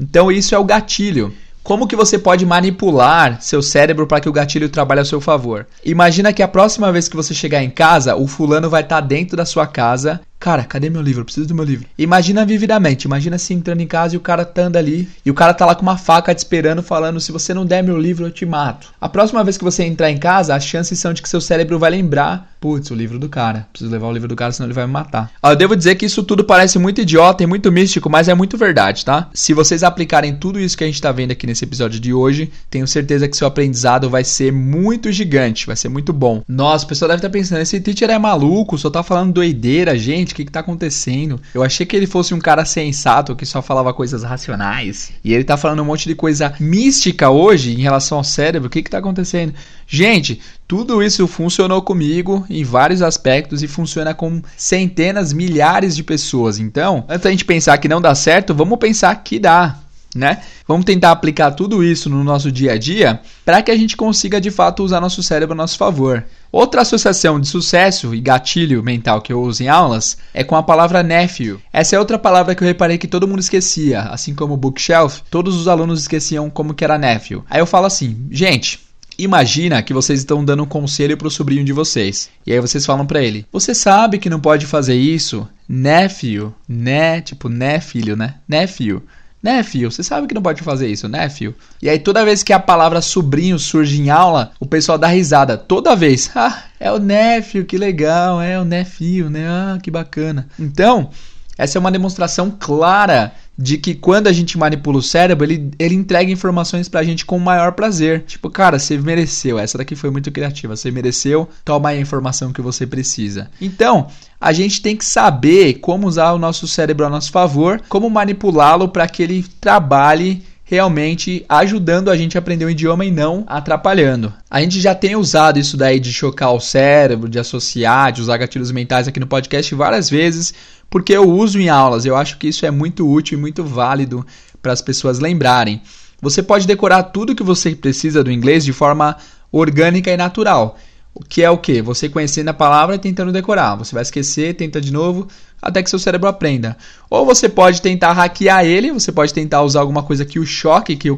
Então isso é o gatilho. Como que você pode manipular seu cérebro para que o gatilho trabalhe a seu favor? Imagina que a próxima vez que você chegar em casa, o fulano vai estar tá dentro da sua casa Cara, cadê meu livro? Eu preciso do meu livro. Imagina vividamente, imagina se entrando em casa e o cara tá ali e o cara tá lá com uma faca te esperando, falando: se você não der meu livro, eu te mato. A próxima vez que você entrar em casa, as chances são de que seu cérebro vai lembrar: putz, o livro do cara. Preciso levar o livro do cara, senão ele vai me matar. eu devo dizer que isso tudo parece muito idiota e muito místico, mas é muito verdade, tá? Se vocês aplicarem tudo isso que a gente tá vendo aqui nesse episódio de hoje, tenho certeza que seu aprendizado vai ser muito gigante, vai ser muito bom. Nossa, o pessoal deve estar tá pensando: esse teacher é maluco, só tá falando doideira, gente gente, o que, que tá acontecendo? Eu achei que ele fosse um cara sensato que só falava coisas racionais. E ele tá falando um monte de coisa mística hoje em relação ao cérebro. O que, que tá acontecendo? Gente, tudo isso funcionou comigo em vários aspectos e funciona com centenas, milhares de pessoas. Então, antes da gente pensar que não dá certo, vamos pensar que dá né? Vamos tentar aplicar tudo isso no nosso dia a dia para que a gente consiga de fato usar nosso cérebro a nosso favor. Outra associação de sucesso e gatilho mental que eu uso em aulas é com a palavra nephew. Essa é outra palavra que eu reparei que todo mundo esquecia, assim como bookshelf, todos os alunos esqueciam como que era nephew. Aí eu falo assim, gente, Imagina que vocês estão dando um conselho para o sobrinho de vocês. E aí vocês falam para ele: Você sabe que não pode fazer isso? Nephew, né? Tipo, né, filho, né? Nephew. Né, fio? Você sabe que não pode fazer isso, né, fio? E aí, toda vez que a palavra sobrinho surge em aula, o pessoal dá risada. Toda vez. Ah, é o Néfio, que legal. É o Néfio, né? Ah, que bacana. Então, essa é uma demonstração clara de que quando a gente manipula o cérebro, ele, ele entrega informações pra gente com o maior prazer. Tipo, cara, você mereceu. Essa daqui foi muito criativa. Você mereceu, toma aí a informação que você precisa. Então, a gente tem que saber como usar o nosso cérebro a nosso favor, como manipulá-lo para que ele trabalhe realmente ajudando a gente a aprender o idioma e não atrapalhando. A gente já tem usado isso daí de chocar o cérebro, de associar, de usar gatilhos mentais aqui no podcast várias vezes, porque eu uso em aulas. Eu acho que isso é muito útil e muito válido para as pessoas lembrarem. Você pode decorar tudo que você precisa do inglês de forma orgânica e natural. O que é o que? Você conhecendo a palavra e tentando decorar. Você vai esquecer, tenta de novo, até que seu cérebro aprenda. Ou você pode tentar hackear ele, você pode tentar usar alguma coisa que o choque, que o,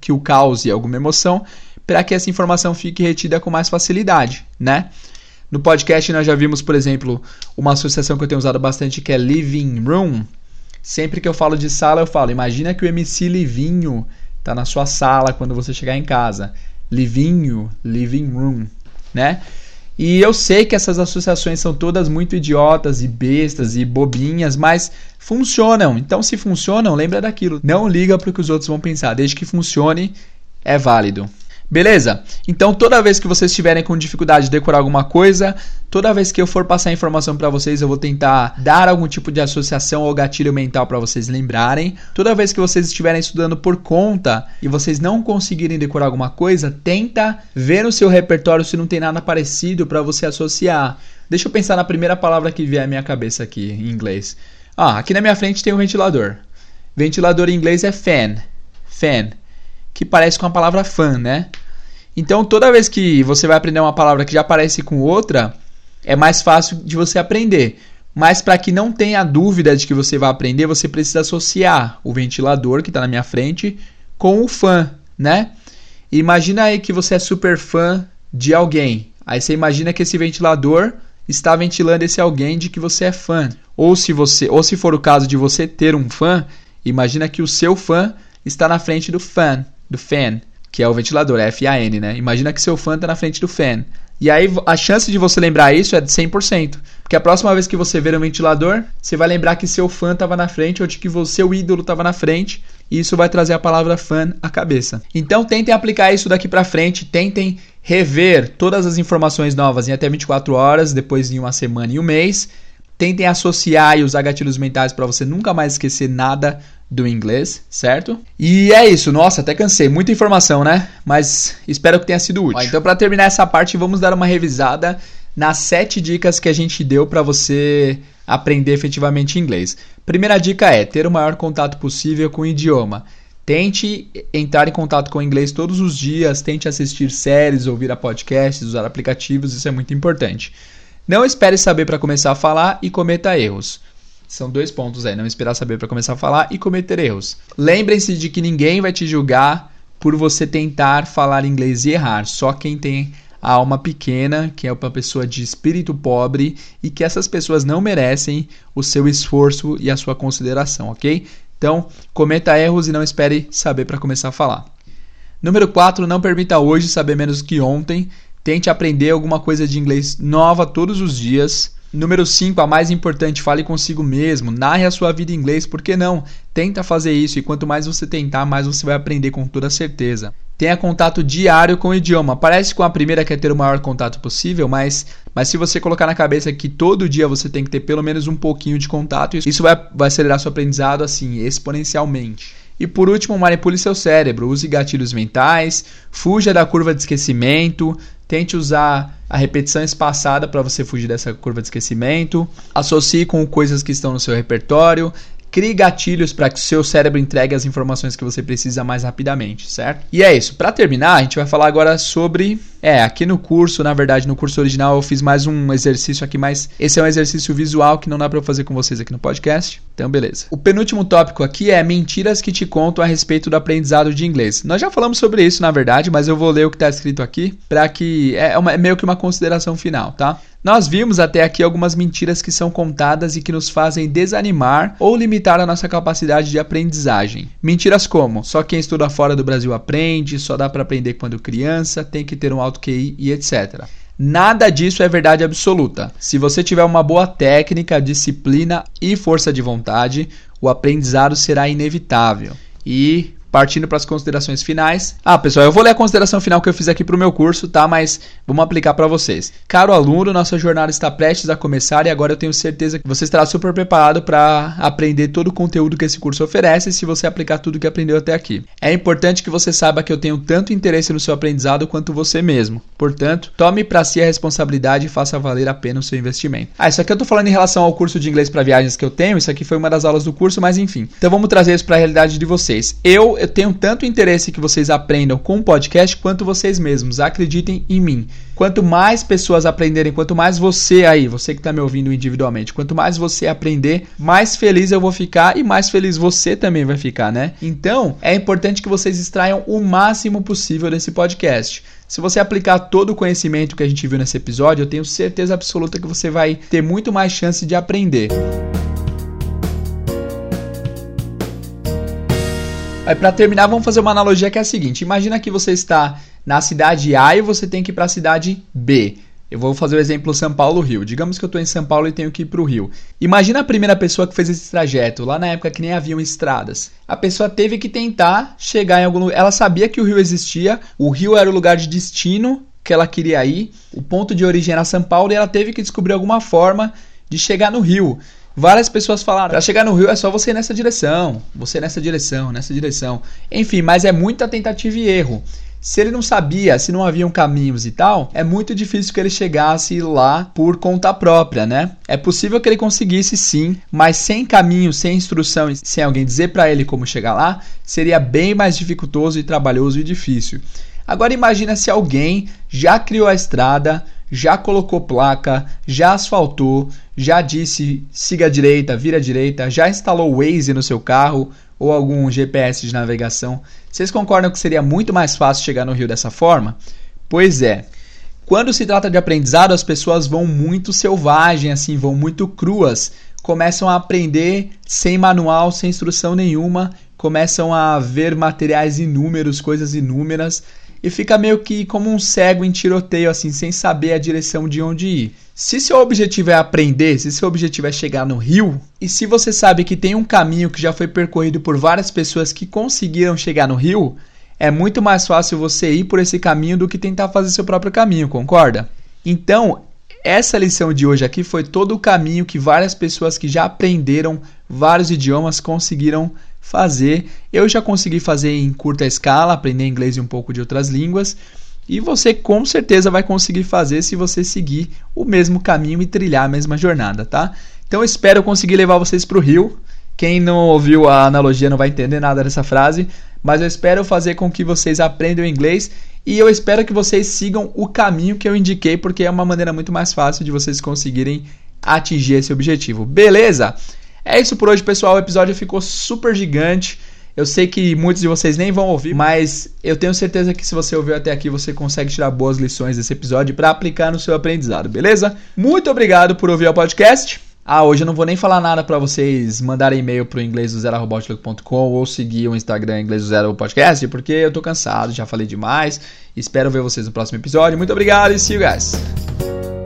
que o cause alguma emoção, para que essa informação fique retida com mais facilidade, né? No podcast nós já vimos, por exemplo, uma associação que eu tenho usado bastante que é living room. Sempre que eu falo de sala, eu falo: imagina que o MC Livinho está na sua sala quando você chegar em casa. Livinho, living room né? E eu sei que essas associações são todas muito idiotas e bestas e bobinhas, mas funcionam. Então, se funcionam, lembra daquilo. Não liga para o que os outros vão pensar. Desde que funcione, é válido. Beleza? Então, toda vez que vocês estiverem com dificuldade de decorar alguma coisa, toda vez que eu for passar informação para vocês, eu vou tentar dar algum tipo de associação ou gatilho mental para vocês lembrarem. Toda vez que vocês estiverem estudando por conta e vocês não conseguirem decorar alguma coisa, tenta ver no seu repertório se não tem nada parecido para você associar. Deixa eu pensar na primeira palavra que vier à minha cabeça aqui em inglês. Ah, aqui na minha frente tem um ventilador. Ventilador em inglês é fan. Fan que parece com a palavra fã, né? Então, toda vez que você vai aprender uma palavra que já parece com outra, é mais fácil de você aprender. Mas para que não tenha dúvida de que você vai aprender, você precisa associar o ventilador que está na minha frente com o fã, né? Imagina aí que você é super fã de alguém. Aí você imagina que esse ventilador está ventilando esse alguém de que você é fã. Ou se você, ou se for o caso de você ter um fã, imagina que o seu fã está na frente do fã, do fan, que é o ventilador, é F-A-N, né? Imagina que seu fã está na frente do fan. E aí a chance de você lembrar isso é de 100%. Porque a próxima vez que você ver um ventilador, você vai lembrar que seu fã estava na frente ou de que o seu ídolo estava na frente. E isso vai trazer a palavra fã à cabeça. Então tentem aplicar isso daqui para frente, tentem rever todas as informações novas em até 24 horas, depois em uma semana e um mês. Tentem associar e usar gatilhos mentais para você nunca mais esquecer nada do inglês, certo? E é isso, nossa, até cansei, muita informação, né? Mas espero que tenha sido útil. Ó, então, para terminar essa parte, vamos dar uma revisada nas sete dicas que a gente deu para você aprender efetivamente inglês. Primeira dica é ter o maior contato possível com o idioma. Tente entrar em contato com o inglês todos os dias, tente assistir séries, ouvir a podcasts, usar aplicativos, isso é muito importante. Não espere saber para começar a falar e cometa erros. São dois pontos aí, não esperar saber para começar a falar e cometer erros. Lembrem-se de que ninguém vai te julgar por você tentar falar inglês e errar, só quem tem a alma pequena, que é uma pessoa de espírito pobre e que essas pessoas não merecem o seu esforço e a sua consideração, ok? Então, cometa erros e não espere saber para começar a falar. Número 4, não permita hoje saber menos que ontem. Tente aprender alguma coisa de inglês nova todos os dias. Número 5, a mais importante, fale consigo mesmo, narre a sua vida em inglês, por que não? Tenta fazer isso e quanto mais você tentar, mais você vai aprender com toda certeza. Tenha contato diário com o idioma. Parece com a primeira que é ter o maior contato possível, mas, mas se você colocar na cabeça que todo dia você tem que ter pelo menos um pouquinho de contato, isso vai, vai acelerar seu aprendizado assim, exponencialmente. E por último, manipule seu cérebro, use gatilhos mentais, fuja da curva de esquecimento, Tente usar a repetição espaçada para você fugir dessa curva de esquecimento. Associe com coisas que estão no seu repertório. Crie gatilhos para que seu cérebro entregue as informações que você precisa mais rapidamente, certo? E é isso. Para terminar, a gente vai falar agora sobre. É, aqui no curso, na verdade, no curso original eu fiz mais um exercício aqui, mas esse é um exercício visual que não dá para eu fazer com vocês aqui no podcast. Então, beleza. O penúltimo tópico aqui é mentiras que te contam a respeito do aprendizado de inglês. Nós já falamos sobre isso, na verdade, mas eu vou ler o que está escrito aqui para que é, uma, é meio que uma consideração final, tá? Nós vimos até aqui algumas mentiras que são contadas e que nos fazem desanimar ou limitar a nossa capacidade de aprendizagem. Mentiras como: só quem estuda fora do Brasil aprende, só dá para aprender quando criança, tem que ter um alto QI e etc. Nada disso é verdade absoluta. Se você tiver uma boa técnica, disciplina e força de vontade, o aprendizado será inevitável. E partindo para as considerações finais. Ah, pessoal, eu vou ler a consideração final que eu fiz aqui para o meu curso, tá? Mas vamos aplicar para vocês. Caro aluno, nossa jornada está prestes a começar e agora eu tenho certeza que você estará super preparado para aprender todo o conteúdo que esse curso oferece se você aplicar tudo que aprendeu até aqui. É importante que você saiba que eu tenho tanto interesse no seu aprendizado quanto você mesmo. Portanto, tome para si a responsabilidade e faça valer a pena o seu investimento. Ah, isso aqui eu estou falando em relação ao curso de inglês para viagens que eu tenho. Isso aqui foi uma das aulas do curso, mas enfim. Então vamos trazer isso para a realidade de vocês. Eu eu tenho tanto interesse que vocês aprendam com o podcast quanto vocês mesmos. Acreditem em mim. Quanto mais pessoas aprenderem, quanto mais você aí, você que está me ouvindo individualmente, quanto mais você aprender, mais feliz eu vou ficar e mais feliz você também vai ficar, né? Então, é importante que vocês extraiam o máximo possível desse podcast. Se você aplicar todo o conhecimento que a gente viu nesse episódio, eu tenho certeza absoluta que você vai ter muito mais chance de aprender. Aí para terminar, vamos fazer uma analogia que é a seguinte: imagina que você está na cidade A e você tem que ir para a cidade B. Eu vou fazer o exemplo São Paulo-Rio. Digamos que eu estou em São Paulo e tenho que ir para o Rio. Imagina a primeira pessoa que fez esse trajeto, lá na época que nem haviam estradas. A pessoa teve que tentar chegar em algum lugar. Ela sabia que o rio existia, o rio era o lugar de destino que ela queria ir, o ponto de origem era São Paulo e ela teve que descobrir alguma forma de chegar no rio. Várias pessoas falaram, para chegar no Rio é só você ir nessa direção, você nessa direção, nessa direção. Enfim, mas é muita tentativa e erro. Se ele não sabia, se não haviam caminhos e tal, é muito difícil que ele chegasse lá por conta própria, né? É possível que ele conseguisse sim, mas sem caminho, sem instrução, sem alguém dizer para ele como chegar lá, seria bem mais dificultoso e trabalhoso e difícil. Agora imagina se alguém já criou a estrada, já colocou placa, já asfaltou, já disse siga à direita, vira à direita, já instalou Waze no seu carro ou algum GPS de navegação. Vocês concordam que seria muito mais fácil chegar no Rio dessa forma? Pois é. Quando se trata de aprendizado, as pessoas vão muito selvagem, assim, vão muito cruas, começam a aprender sem manual, sem instrução nenhuma, começam a ver materiais inúmeros, coisas inúmeras, e fica meio que como um cego em tiroteio, assim, sem saber a direção de onde ir. Se seu objetivo é aprender, se seu objetivo é chegar no rio, e se você sabe que tem um caminho que já foi percorrido por várias pessoas que conseguiram chegar no rio, é muito mais fácil você ir por esse caminho do que tentar fazer seu próprio caminho, concorda? Então, essa lição de hoje aqui foi todo o caminho que várias pessoas que já aprenderam vários idiomas conseguiram fazer. Eu já consegui fazer em curta escala, aprender inglês e um pouco de outras línguas. E você com certeza vai conseguir fazer se você seguir o mesmo caminho e trilhar a mesma jornada, tá? Então espero conseguir levar vocês para o Rio. Quem não ouviu a analogia não vai entender nada dessa frase, mas eu espero fazer com que vocês aprendam inglês e eu espero que vocês sigam o caminho que eu indiquei, porque é uma maneira muito mais fácil de vocês conseguirem atingir esse objetivo. Beleza? É isso por hoje, pessoal. O episódio ficou super gigante. Eu sei que muitos de vocês nem vão ouvir, mas eu tenho certeza que se você ouviu até aqui, você consegue tirar boas lições desse episódio para aplicar no seu aprendizado, beleza? Muito obrigado por ouvir o podcast. Ah, hoje eu não vou nem falar nada para vocês mandarem e-mail pro inglês do zero.com ou seguir o Instagram inglês do zero podcast, porque eu tô cansado, já falei demais. Espero ver vocês no próximo episódio. Muito obrigado e see you guys!